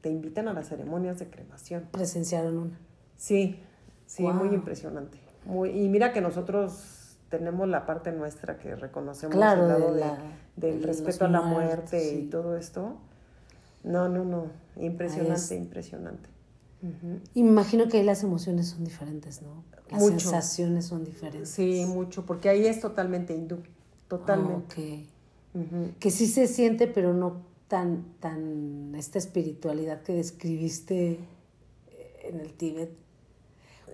B: te invitan a las ceremonias de cremación.
A: ¿Presenciaron una?
B: Sí, sí, muy impresionante. Muy, y mira que nosotros tenemos la parte nuestra que reconocemos
A: claro,
B: el
A: lado
B: del respeto a la muerte y todo esto. No, no, no. Impresionante, impresionante.
A: Imagino que ahí las emociones son diferentes, ¿no? Las sensaciones son diferentes.
B: Sí, mucho, porque ahí es totalmente hindú. Totalmente.
A: Que sí se siente, pero no tan, tan esta espiritualidad que describiste en el Tíbet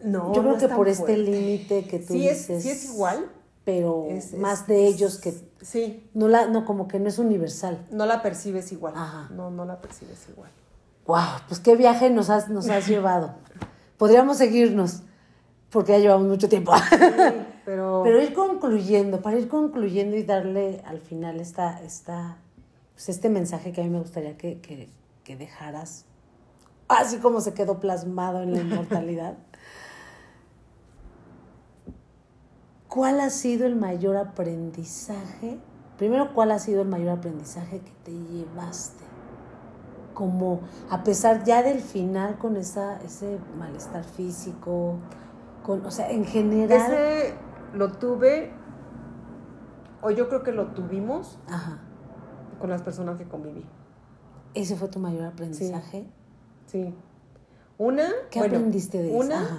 B: no,
A: yo creo que por este límite que tú dices.
B: Es, sí es igual.
A: Pero más de ellos que...
B: Sí.
A: No, la, no, como que no es universal.
B: No la percibes igual. No, no la percibes igual.
A: Wow, pues qué viaje nos has, nos has llevado. Podríamos seguirnos, porque ya llevamos mucho tiempo. [LAUGHS]
B: pero...
A: pero ir concluyendo, para ir concluyendo y darle al final esta, esta, pues este mensaje que a mí me gustaría que, que, que dejaras, así como se quedó plasmado en la inmortalidad. [LAUGHS] ¿Cuál ha sido el mayor aprendizaje? Primero, ¿cuál ha sido el mayor aprendizaje que te llevaste? Como a pesar ya del final con esa, ese malestar físico, con, o sea, en general...
B: Ese lo tuve, o yo creo que lo tuvimos con las personas que conviví.
A: ¿Ese fue tu mayor aprendizaje?
B: Sí. Una...
A: ¿Qué aprendiste de
B: una, eso?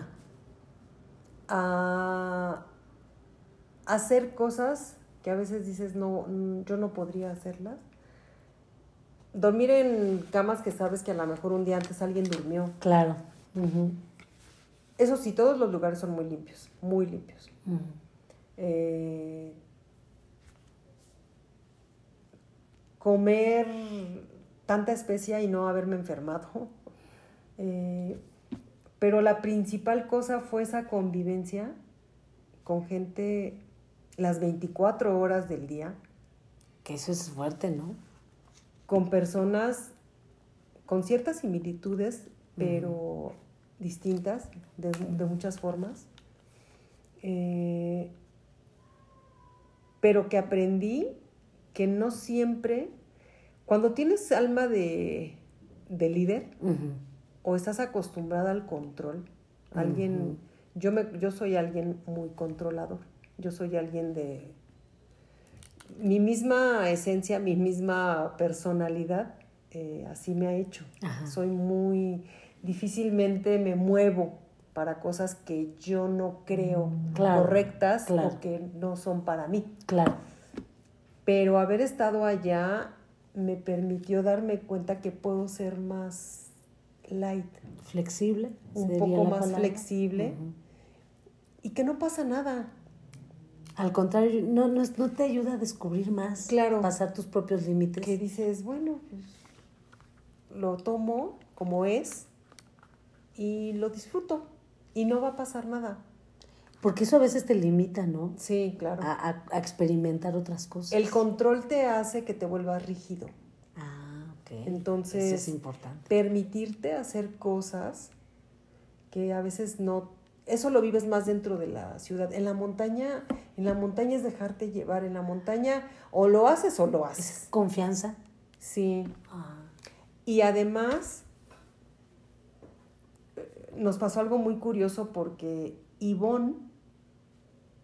B: Una hacer cosas que a veces dices, no, yo no podría hacerlas. Dormir en camas que sabes que a lo mejor un día antes alguien durmió.
A: Claro.
B: Eso sí, todos los lugares son muy limpios, muy limpios. Eh, comer tanta especia y no haberme enfermado. Eh, pero la principal cosa fue esa convivencia con gente las 24 horas del día
A: Que eso es fuerte, ¿no?
B: Con personas con ciertas similitudes, pero distintas, de, muchas formas. Eh, pero que aprendí que no siempre, cuando tienes alma de, líder o estás acostumbrada al control, alguien, yo, me, yo soy alguien muy controlador, yo soy alguien de mi misma esencia, mi misma personalidad, eh, así me ha hecho. Soy muy, difícilmente me muevo para cosas que yo no creo correctas o que no son para mí.
A: Claro.
B: Pero haber estado allá me permitió darme cuenta que puedo ser más light.
A: Flexible.
B: Un poco más flexible. Y que no pasa nada.
A: Al contrario, no, no, no, te ayuda a descubrir más.
B: Claro.
A: Pasar tus propios límites.
B: Que dices, bueno, pues lo tomo como es y lo disfruto y no va a pasar nada.
A: Porque eso a veces te limita, ¿no?
B: Sí, claro.
A: A, experimentar otras cosas.
B: El control te hace que te vuelvas rígido.
A: Ah, ok.
B: Entonces,
A: es importante.
B: Permitirte hacer cosas que a veces no. Eso lo vives más dentro de la ciudad. En la montaña, en la montaña es dejarte llevar. En la montaña o lo haces o lo haces.
A: confianza.
B: Sí. Ah. Y además, nos pasó algo muy curioso porque Ivonne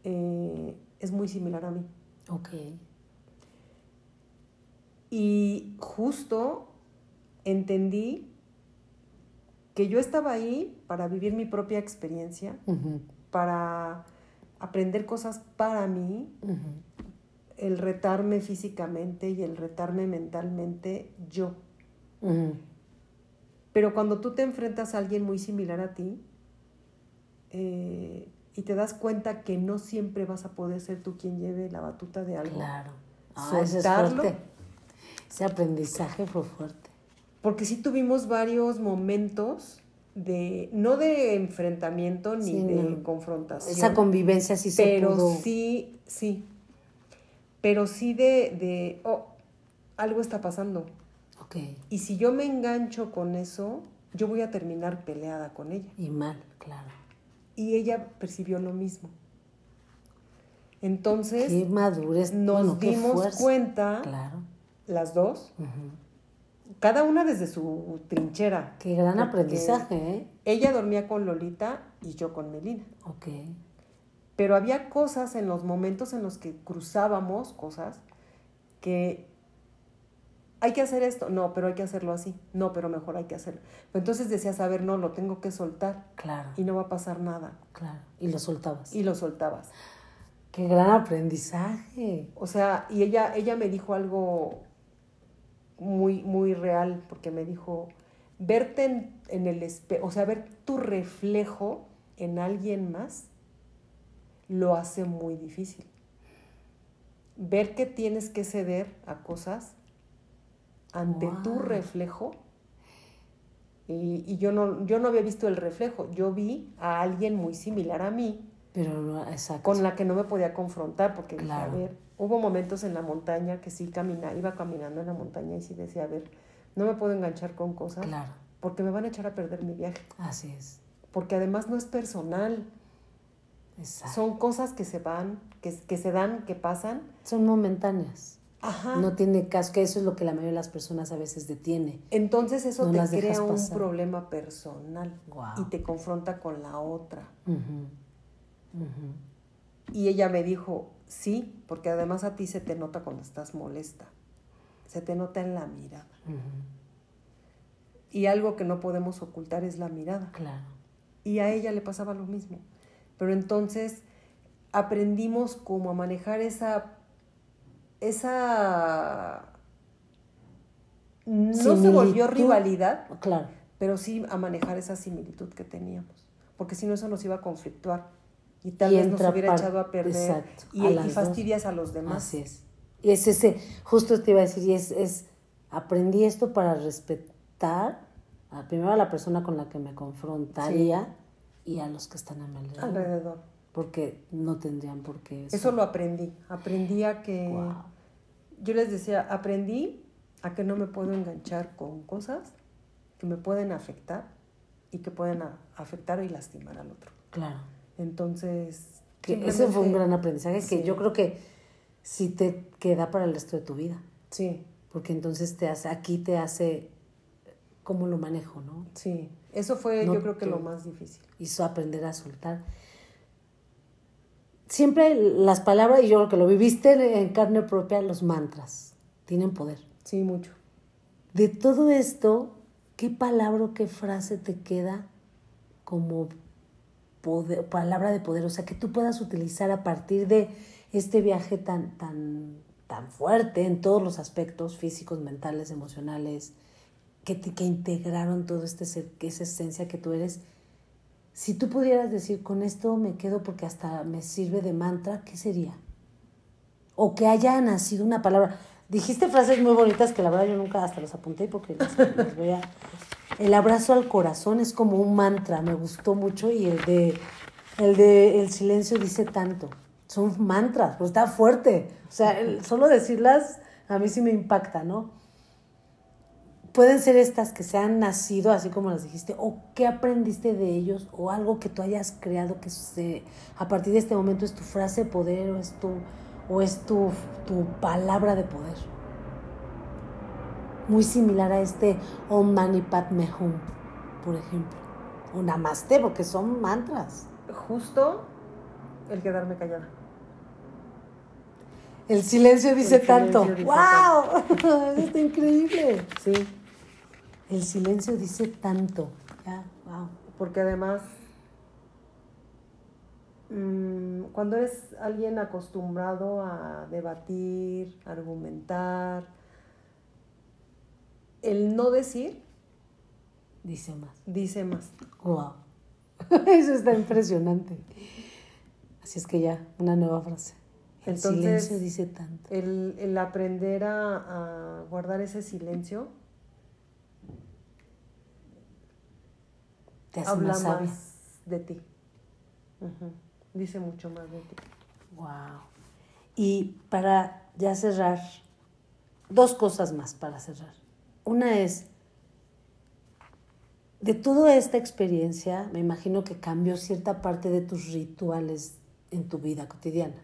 B: eh, es muy similar a mí.
A: Ok.
B: Y justo entendí que yo estaba ahí para vivir mi propia experiencia, para aprender cosas para mí, el retarme físicamente y el retarme mentalmente yo. Pero cuando tú te enfrentas a alguien muy similar a ti eh, y te das cuenta que no siempre vas a poder ser tú quien lleve la batuta de algo.
A: Claro. Ah, ese aprendizaje fue fuerte.
B: Porque sí tuvimos varios momentos de, no de enfrentamiento ni de confrontación.
A: Esa convivencia sí
B: se Pero sí, sí. Pero sí de, de, oh, algo está pasando. Y si yo me engancho con eso, yo voy a terminar peleada con ella.
A: Y mal, claro.
B: Y ella percibió lo mismo. Entonces,
A: qué madurez,
B: nos dimos cuenta,
A: claro.
B: las dos, cada una desde su trinchera.
A: Qué gran aprendizaje, ¿eh?
B: Ella dormía con Lolita y yo con Melina.
A: Ok.
B: Pero había cosas en los momentos en los que cruzábamos cosas que hay que hacer esto, no, pero hay que hacerlo así, no, pero mejor hay que hacerlo. entonces decías, a ver, no, lo tengo que soltar.
A: Claro.
B: Y no va a pasar nada.
A: Claro. Y lo soltabas.
B: Y lo soltabas.
A: Qué gran aprendizaje.
B: O sea, y ella, ella me dijo algo muy, muy real, porque me dijo, verte en, en el espejo, o sea, ver tu reflejo en alguien más, lo hace muy difícil. Ver que tienes que ceder a cosas ante tu reflejo. Y, yo, no, yo no había visto el reflejo, yo vi a alguien muy similar a mí,
A: pero
B: con la que no me podía confrontar, porque a ver, hubo momentos en la montaña que sí camina, iba caminando en la montaña y sí decía, a ver, no me puedo enganchar con cosas, porque me van a echar a perder mi viaje.
A: Así es.
B: Porque además no es personal. Son cosas que se van, que, que se dan, que pasan.
A: Son momentáneas. No tiene caso, que eso es lo que la mayoría de las personas a veces detiene.
B: Entonces eso te crea un problema personal y te confronta con la otra. Y ella me dijo, sí, porque además a ti se te nota cuando estás molesta, se te nota en la mirada. Y algo que no podemos ocultar es la mirada.
A: Claro.
B: Y a ella le pasaba lo mismo. Pero entonces aprendimos cómo a manejar esa esa no se volvió rivalidad,
A: claro.
B: pero sí a manejar esa similitud que teníamos, porque si no eso nos iba a conflictuar y tal vez nos hubiera echado a perder y, fastidias a los demás.
A: Así es. Y es ese, justo te iba a decir, y es, es aprendí esto para respetar a, primero a la persona con la que me confrontaría y a los que están a mi
B: alrededor
A: porque no tendrían por qué
B: eso. lo aprendí. Aprendí a que yo les decía, aprendí a que no me puedo enganchar con cosas que me pueden afectar y que pueden afectar y lastimar al otro.
A: Claro.
B: Entonces...
A: Que ese fue un gran aprendizaje que yo creo que sí te queda para el resto de tu vida.
B: Sí.
A: Porque entonces te hace, aquí te hace cómo lo manejo, ¿no?
B: Sí. Eso fue yo creo que lo más difícil.
A: Hizo aprender a soltar. Siempre las palabras, y yo creo que lo viviste en carne propia, los mantras tienen poder.
B: Sí, mucho.
A: De todo esto, ¿qué palabra o qué frase te queda como palabra de poder? O sea, que tú puedas utilizar a partir de este viaje tan, tan, tan fuerte en todos los aspectos físicos, mentales, emocionales, que, que integraron todo este ser, que esa esencia que tú eres. Si tú pudieras decir, con esto me quedo porque hasta me sirve de mantra, ¿qué sería? O que haya nacido una palabra. Dijiste frases muy bonitas que la verdad yo nunca hasta los apunté porque las, voy a... El abrazo al corazón es como un mantra, me gustó mucho y el de el de el silencio dice tanto. Son mantras, pero está fuerte. O sea, solo decirlas a mí sí me impacta, ¿no? Pueden ser estas que se han nacido, así como las dijiste, o qué aprendiste de ellos, o algo que tú hayas creado que se, a partir de este momento es tu frase de poder, o es tu, o es tu, tu palabra de poder. Muy similar a este Om Mani Padme Hum, por ejemplo. O Namaste, porque son mantras.
B: Justo el quedarme callada.
A: El silencio dice tanto. ¡Wow! [LAUGHS] Está increíble.
B: Sí.
A: El silencio dice tanto. Ya, wow.
B: Porque además cuando eres alguien acostumbrado a debatir, argumentar, el no decir
A: dice más.
B: Dice más.
A: Wow. [LAUGHS] Eso está impresionante. Así es que ya, una nueva frase. El silencio dice tanto.
B: El, aprender a, guardar ese silencio te hace habla más, de ti dice mucho más de ti.
A: Wow. Y para ya cerrar, dos cosas más para cerrar. Una es, de toda esta experiencia, me imagino que cambió cierta parte de tus rituales en tu vida cotidiana.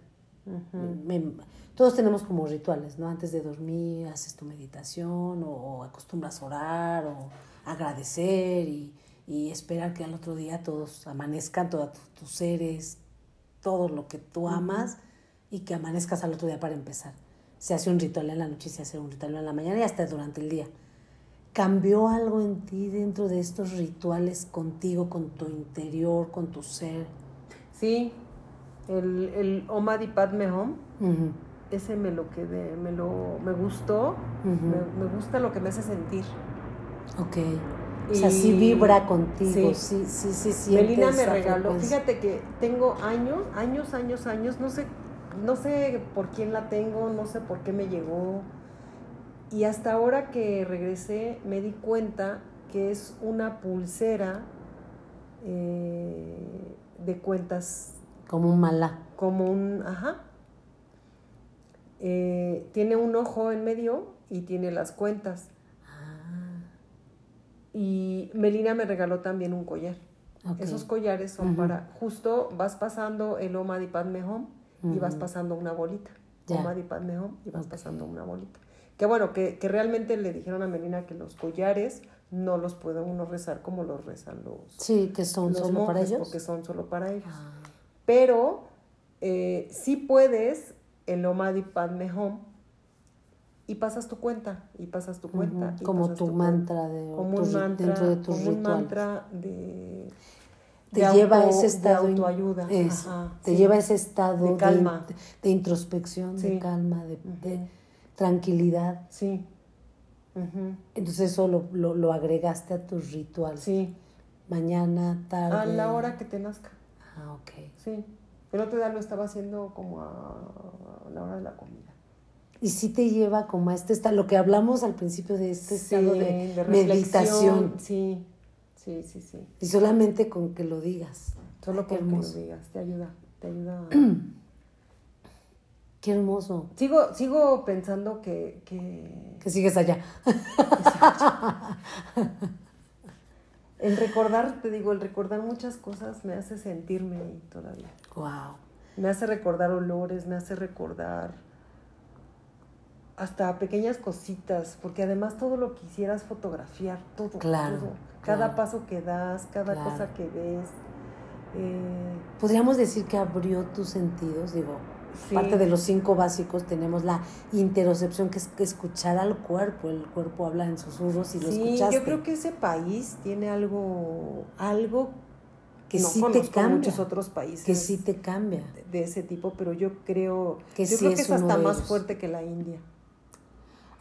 A: todos tenemos como rituales, ¿no? Antes de dormir haces tu meditación o, acostumbras a orar o agradecer y, y, esperar que al otro día todos amanezcan, todos tus seres, todo lo que tú amas y que amanezcas al otro día para empezar. Se hace un ritual en la noche y se hace un ritual en la mañana y hasta durante el día. ¿Cambió algo en ti dentro de estos rituales contigo, con tu interior, con tu ser?
B: Sí, el, el Omadi Padme ese me lo quedé, me lo me gustó, me, me, gusta lo que me hace sentir.
A: Ok. O sea, sí vibra contigo, sí, sí, sí, sí
B: Melina me regaló, fíjate que tengo años, años, años, años, no sé, no sé por quién la tengo, no sé por qué me llegó. Y hasta ahora que regresé me di cuenta que es una pulsera eh, de cuentas.
A: Como un malá.
B: Como un, ajá. Eh, tiene un ojo en medio y tiene las cuentas. Y Melina me regaló también un collar. Esos collares son para, justo vas pasando el Oma di Padme Home y vas pasando una bolita. Oma di Padme Home y vas pasando una bolita. Que bueno, que, que, realmente le dijeron a Melina que los collares no los puede uno rezar como los rezan los.
A: Sí, que son solo para ellos.
B: Porque son solo para ellos. Ah. Pero eh, sí puedes el Oma di Padme Home y pasas tu cuenta y pasas tu cuenta
A: como tu, mantra de
B: como un mantra dentro de tus como un mantra de
A: te lleva a ese estado
B: de autoayuda.
A: te lleva a ese estado de calma. de, introspección de calma de, tranquilidad.
B: Sí.
A: Entonces eso lo, lo, agregaste a tus rituales.
B: Sí.
A: Mañana tarde.
B: a la hora que te nazca.
A: Ah ok.
B: Sí. Pero otro día lo estaba haciendo como a la hora de la comida
A: y sí te lleva como a este estado, lo que hablamos al principio de este estado de, meditación.
B: Sí, sí, sí, sí.
A: Y solamente con que lo digas.
B: Solo con que lo digas, te ayuda, te ayuda [CLEARS THROAT]
A: Qué hermoso.
B: Sigo, sigo pensando que, que...
A: Que sigues allá. [LAUGHS]
B: el recordar, te digo, el recordar muchas cosas me hace sentirme ahí todavía.
A: Wow.
B: Me hace recordar olores, me hace recordar hasta pequeñas cositas, porque además todo lo quisieras fotografiar, todo,
A: claro,
B: todo. Cada paso que das, cada cosa que ves. Eh,
A: Podríamos decir que abrió tus sentidos, digo, parte de los cinco básicos tenemos la interocepción, que es escuchar al cuerpo, el cuerpo habla en susurros y lo sí,
B: Yo creo que ese país tiene algo, algo
A: que sí te cambia.
B: muchos otros países.
A: Que sí te cambia.
B: De, ese tipo, pero yo creo que, yo creo que es hasta más fuerte que la India.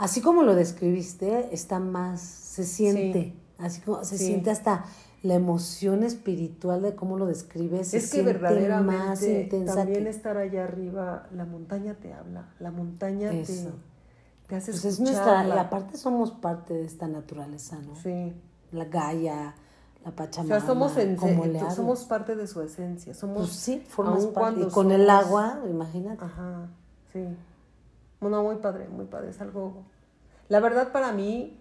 A: Así como lo describiste, está más, se siente, así como se siente hasta la emoción espiritual de cómo lo describes.
B: Es que verdaderamente más intensa también estar allá arriba, la montaña te habla, la montaña te, te, hace pues es nuestra,
A: y aparte somos parte de esta naturaleza, ¿no?
B: Sí.
A: La Gaia, la Pachamama. O sea,
B: somos, somos parte de su esencia. Somos,
A: pues sí, formas parte. Y con el agua, imagínate.
B: Ajá, sí. Bueno, muy padre, muy padre. Es algo. La verdad, para mí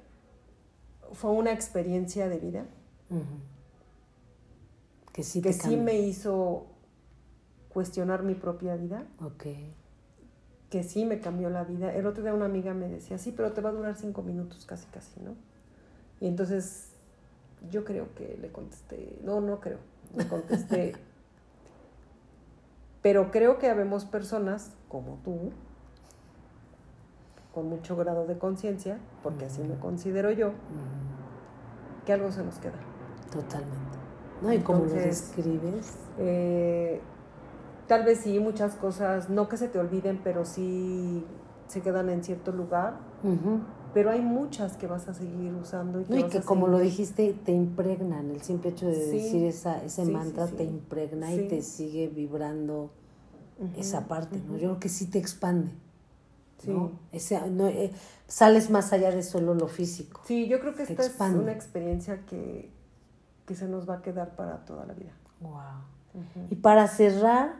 B: fue una experiencia de vida.
A: Que sí,
B: que sí me hizo cuestionar mi propia vida.
A: Ok.
B: Que sí me cambió la vida. El otro día una amiga me decía, sí, pero te va a durar cinco minutos, casi, casi, ¿no? Y entonces yo creo que le contesté, no, no creo, le contesté. [LAUGHS] pero creo que habemos personas como tú, con mucho grado de conciencia, porque así me considero yo, que algo se nos queda.
A: Totalmente. ¿No? ¿Y cómo lo describes?
B: Eh, tal vez sí, muchas cosas, no que se te olviden, pero sí se quedan en cierto lugar. Pero hay muchas que vas a seguir usando. Y que,
A: que como lo dijiste, te impregnan. El simple hecho de decir esa, ese mantra te impregna y te sigue vibrando esa parte. ¿no? Yo creo que sí te expande. ¿No? Ese, no, eh, sales más allá de solo lo físico.
B: Sí, yo creo que esta es una experiencia que, que, se nos va a quedar para toda la vida.
A: Wow. Y para cerrar,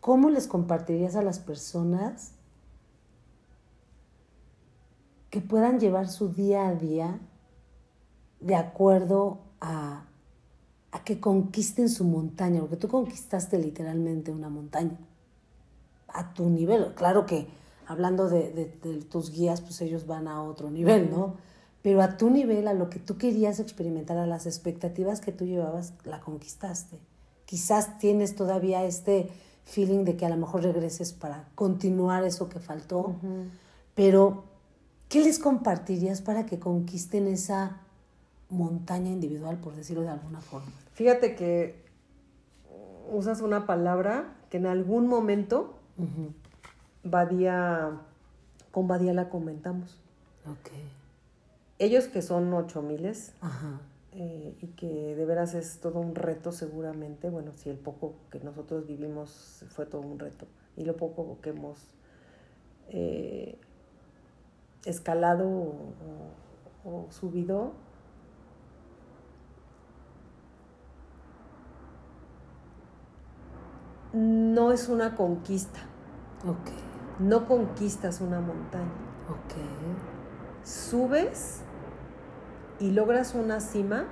A: ¿cómo les compartirías a las personas que puedan llevar su día a día de acuerdo a, a que conquisten su montaña? Porque tú conquistaste literalmente una montaña a tu nivel. Claro que hablando de, tus guías, pues ellos van a otro nivel, ¿no? Pero a tu nivel, a lo que tú querías experimentar, a las expectativas que tú llevabas, la conquistaste. Quizás tienes todavía este feeling de que a lo mejor regreses para continuar eso que faltó, pero ¿qué les compartirías para que conquisten esa montaña individual, por decirlo de alguna forma?
B: Fíjate que usas una palabra que en algún momento Badía, con Badía la comentamos. Ellos que son ocho miles eh, y que de veras es todo un reto seguramente, bueno, si el poco que nosotros vivimos fue todo un reto y lo poco que hemos eh, escalado o, subido, no es una conquista.
A: Okay
B: no conquistas una montaña.
A: Ok.
B: Subes y logras una cima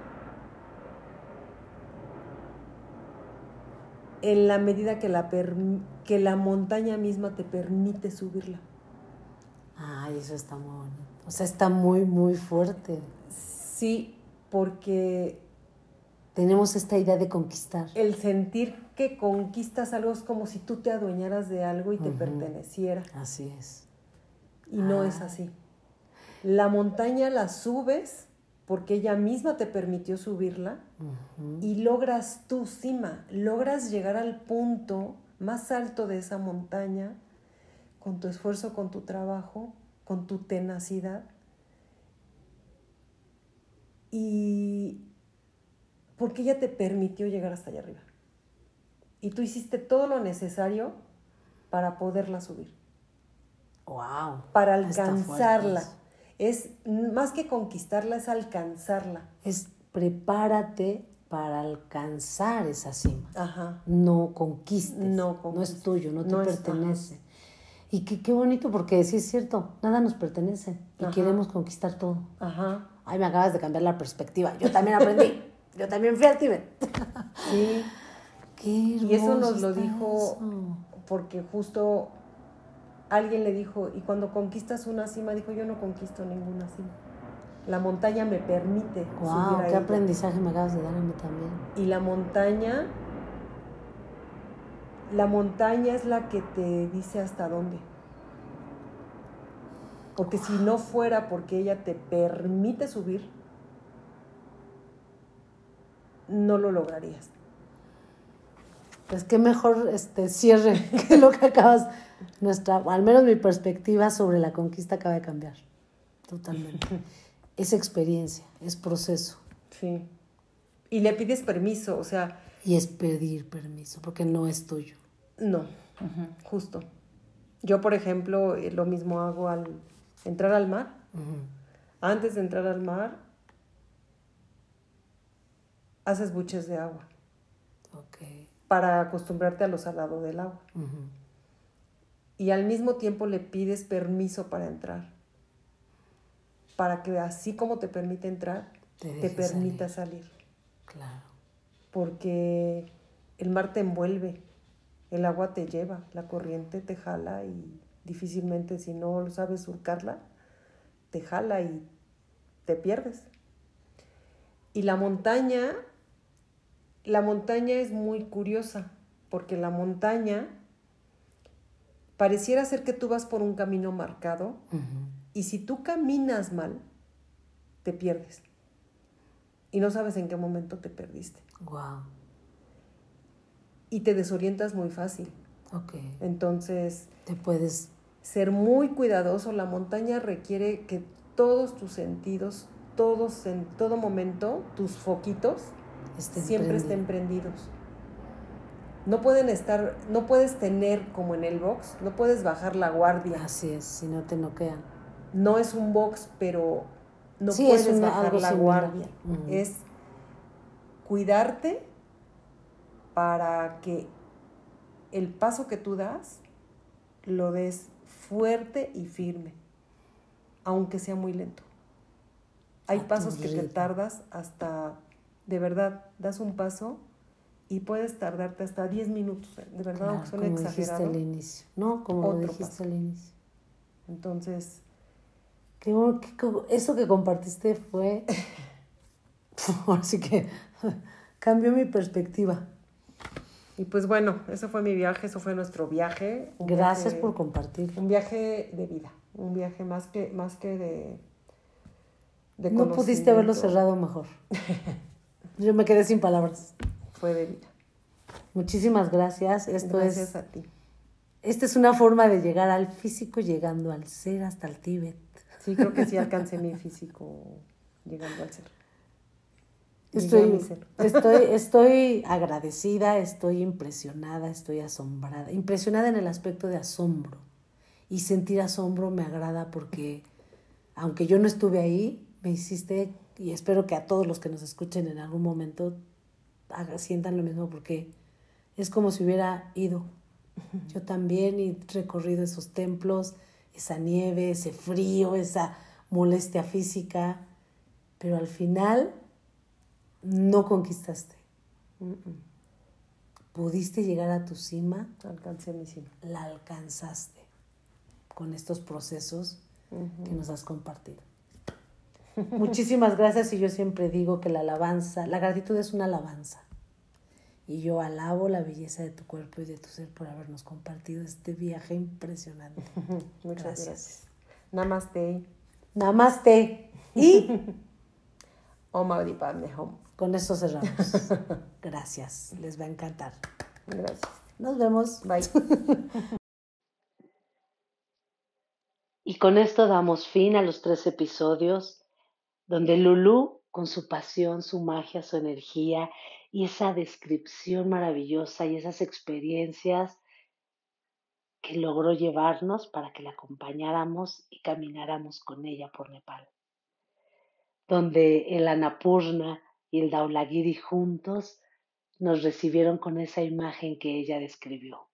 B: en la medida que la, que la montaña misma te permite subirla.
A: Ay, eso está muy bonito. O sea, está muy, muy fuerte.
B: Sí, porque...
A: Tenemos esta idea de conquistar.
B: El sentir que conquistas algo es como si tú te adueñaras de algo y te perteneciera.
A: Así es.
B: Y no es ah. así. La montaña la subes porque ella misma te permitió subirla y logras tu cima, logras llegar al punto más alto de esa montaña con tu esfuerzo, con tu trabajo, con tu tenacidad. Y porque ella te permitió llegar hasta allá arriba y tú hiciste todo lo necesario para poderla subir.
A: Wow.
B: Para alcanzarla. Es más que conquistarla, es alcanzarla.
A: Es prepárate para alcanzar esa cima.
B: Ajá.
A: No conquistes.
B: No,
A: no es tuyo, no te pertenece. Y qué, qué bonito, porque sí es cierto, nada nos pertenece y queremos conquistar todo. Ajá. Ay, me acabas de cambiar la perspectiva. Yo también aprendí. [LAUGHS] Yo también fui al Tíbet.
B: Sí. [LAUGHS] Qué y eso nos lo dijo porque justo alguien le dijo, y cuando conquistas una cima, dijo, yo no conquisto ninguna cima. La montaña me permite.
A: Wow, qué aprendizaje me acabas de dar a mí también.
B: Y la montaña, la montaña es la que te dice hasta dónde. Porque si no fuera porque ella te permite subir, no lo lograrías.
A: Pues qué mejor este cierre [LAUGHS] que lo que acabas nuestra, al menos mi perspectiva sobre la conquista acaba de cambiar. Totalmente. [LAUGHS] es experiencia, es proceso.
B: Sí. Y le pides permiso, o sea.
A: Y es pedir permiso, porque no es tuyo.
B: No, justo. Yo, por ejemplo, eh, lo mismo hago al entrar al mar. Antes de entrar al mar, haces buches de agua. Okay. Para acostumbrarte a lo salado del agua. Y al mismo tiempo le pides permiso para entrar. Para que así como te permite entrar, te, permita salir. Claro. Porque el mar te envuelve, el agua te lleva, la corriente te jala y difícilmente si no sabes surcarla, te jala y te pierdes. Y la montaña la montaña es muy curiosa, porque la montaña pareciera ser que tú vas por un camino marcado y si tú caminas mal, te pierdes. Y no sabes en qué momento te perdiste. Wow. Y te desorientas muy fácil. Ok. Entonces.
A: Te puedes.
B: Ser muy cuidadoso. La montaña requiere que todos tus sentidos, todos en todo momento, tus foquitos, siempre estén prendidos. No pueden estar, no puedes tener como en el box, no puedes bajar la guardia.
A: Así es, si no te noquean.
B: No es un box, pero no puedes bajar la guardia. Es cuidarte para que el paso que tú das lo des fuerte y firme, aunque sea muy lento. Hay pasos que te tardas hasta de verdad, das un paso y puedes tardarte hasta 10 minutos, ¿eh? de verdad, aunque suene
A: como Dijiste al inicio, ¿no? Como lo dijiste al inicio.
B: Entonces...
A: Qué, eso que compartiste fue... [LAUGHS] Así que [LAUGHS] cambió mi perspectiva.
B: Y pues bueno, eso fue mi viaje, eso fue nuestro viaje.
A: Gracias por compartir.
B: Un viaje de vida, un viaje más que, más que de,
A: de No pudiste haberlo cerrado mejor. [LAUGHS] Yo me quedé sin palabras.
B: Fue de vida.
A: Muchísimas gracias. Esto
B: gracias a ti.
A: Esta es una forma de llegar al físico llegando al ser hasta el Tíbet.
B: Sí, creo que sí alcancé mi físico llegando al ser.
A: Estoy, [LAUGHS] estoy, estoy agradecida, estoy impresionada, estoy asombrada. Impresionada en el aspecto de asombro. Y sentir asombro me agrada porque, aunque yo no estuve ahí, me hiciste y espero que a todos los que nos escuchen en algún momento sientan lo mismo porque es como si hubiera ido. Yo también y recorrido esos templos, esa nieve, ese frío, esa molestia física, pero al final no conquistaste. Pudiste llegar a tu cima.
B: Alcancé mi cima.
A: La alcanzaste con estos procesos que nos has compartido. Muchísimas gracias y yo siempre digo que la alabanza, la gratitud es una alabanza. Y yo alabo la belleza de tu cuerpo y de tu ser por habernos compartido este viaje impresionante. [LAUGHS]
B: Muchas gracias. Namaste.
A: Namaste. [LAUGHS] Y
B: Om
A: Con esto cerramos. [LAUGHS] Gracias. Les va a encantar.
B: Gracias.
A: Nos vemos.
B: Bye.
C: Y con esto damos fin a los tres episodios donde Lulu, con su pasión, su magia, su energía y esa descripción maravillosa y esas experiencias que logró llevarnos para que la acompañáramos y camináramos con ella por Nepal, donde el Annapurna y el Daulagiri juntos nos recibieron con esa imagen que ella describió.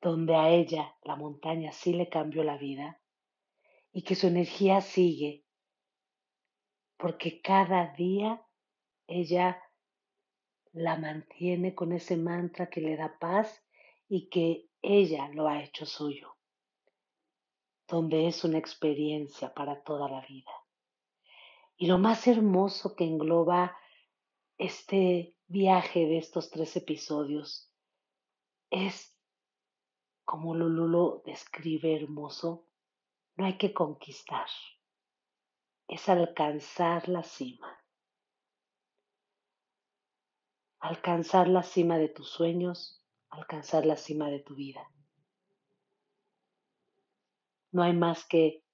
A: donde a ella la montaña sí le cambió la vida y que su energía sigue, porque cada día ella la mantiene con ese mantra que le da paz y que ella lo ha hecho suyo, donde es una experiencia para toda la vida. Y lo más hermoso que engloba este viaje de estos tres episodios es, como Lulu lo describe hermoso, no hay que conquistar, es alcanzar la cima. Alcanzar la cima de tus sueños, alcanzar la cima de tu vida. No hay más que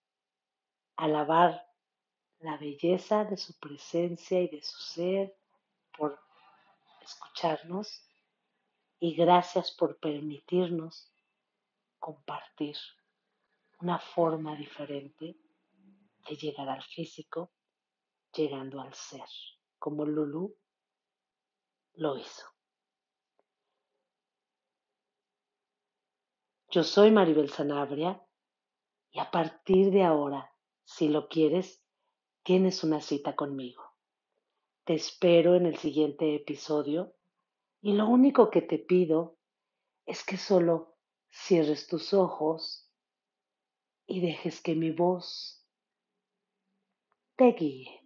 A: alabar la belleza de su presencia y de su ser por escucharnos y gracias por permitirnos compartir una forma diferente de llegar al físico, llegando al ser, como Lulu lo hizo. Yo soy Maribel Sanabria y a partir de ahora, si lo quieres, tienes una cita conmigo. Te espero en el siguiente episodio y lo único que te pido es que solo cierres tus ojos y dejes que mi voz te guíe.